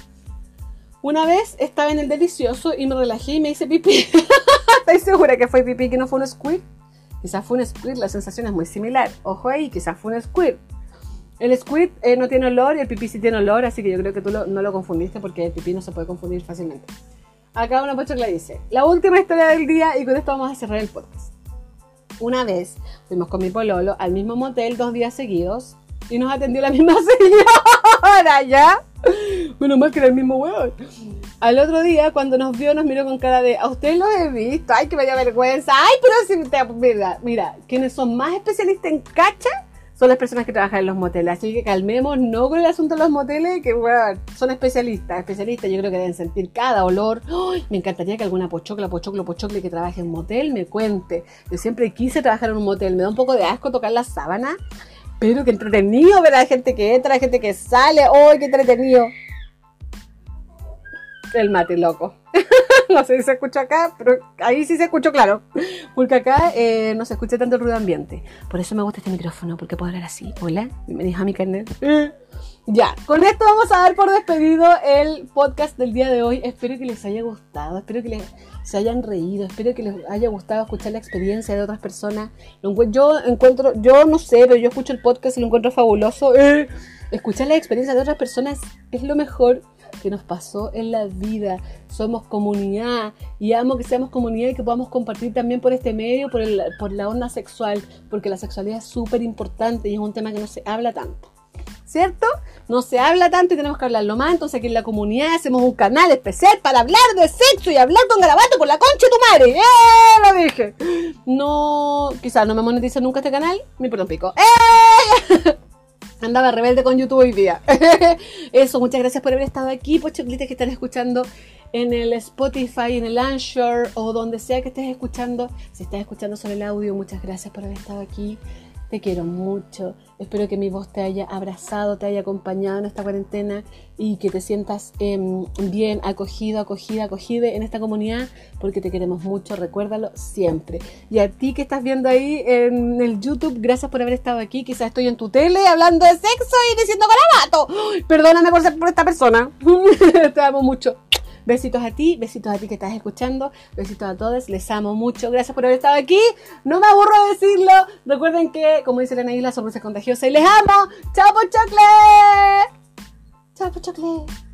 Una vez estaba en el delicioso y me relajé y me hice pipí. (laughs) Estoy segura que fue pipí, que no fue un squirt. Quizás fue un squirt, la sensación es muy similar. Ojo ahí, quizás fue un squirt. El squirt eh, no tiene olor y el pipí sí tiene olor, así que yo creo que tú lo- no lo confundiste porque el pipí no se puede confundir fácilmente. Acá una pochocla dice, la última historia del día y con esto vamos a cerrar el podcast. Una vez fuimos con mi pololo al mismo motel dos días seguidos y nos atendió la misma (laughs) señora, ¿ya? Menos mal que era el mismo hueón. Al otro día, cuando nos vio, nos miró con cara de, a ustedes los he visto, ay, que me da vergüenza, ay, pero si te... Mira, mira, quienes son más especialistas en cacha son las personas que trabajan en los moteles. Así que calmemos, no con el asunto de los moteles, que bueno, son especialistas, especialistas. Yo creo que deben sentir cada olor. Me encantaría que alguna pochocla, pochoclo, pochocle que trabaje en motel me cuente. Yo siempre quise trabajar en un motel. Me da un poco de asco tocar la sábana, pero qué entretenido ver a gente que entra, a gente que sale. ¡Ay, qué entretenido! El mate loco. (laughs) no sé si se escucha acá, pero ahí sí se escuchó claro. Porque acá eh, no se escucha tanto el ruido ambiente. Por eso me gusta este micrófono, porque puedo hablar así. Hola, bienvenidos a mi canal. Ya, con esto vamos a dar por despedido el podcast del día de hoy. Espero que les haya gustado, espero que les se hayan reído, espero que les haya gustado escuchar la experiencia de otras personas. Yo encuentro, yo no sé, pero yo escucho el podcast y lo encuentro fabuloso. Eh, escuchar la experiencia de otras personas es lo mejor que nos pasó en la vida. Somos comunidad y amo que seamos comunidad y que podamos compartir también por este medio, por, el- por la onda sexual, porque la sexualidad es súper importante y es un tema que no se habla tanto. ¿Cierto? No se habla tanto y tenemos que hablarlo más. Entonces aquí en la comunidad hacemos un canal especial para hablar de sexo y hablar con garabato por la concha de tu madre. ¡Eh! Lo dije. No, quizás no me monetice nunca este canal. Mi perdón pico. ¡Eh! (laughs) Andaba rebelde con YouTube hoy día. (laughs) Eso, muchas gracias por haber estado aquí, pochoclitas que están escuchando en el Spotify, en el Anchor o donde sea que estés escuchando. Si estás escuchando sobre el audio, muchas gracias por haber estado aquí. Te quiero mucho. Espero que mi voz te haya abrazado, te haya acompañado en esta cuarentena y que te sientas em, bien acogido, acogida, acogida en esta comunidad porque te queremos mucho. Recuérdalo siempre. Y a ti que estás viendo ahí en el YouTube, gracias por haber estado aquí. Quizás estoy en tu tele hablando de sexo y diciendo garabato. Perdóname por ser por esta persona. (laughs) te amo mucho. Besitos a ti, besitos a ti que estás escuchando, besitos a todos, les amo mucho, gracias por haber estado aquí, no me aburro de decirlo, recuerden que, como dice la la sonrisa es contagiosa y les amo, chao pochocle, chao pochocle.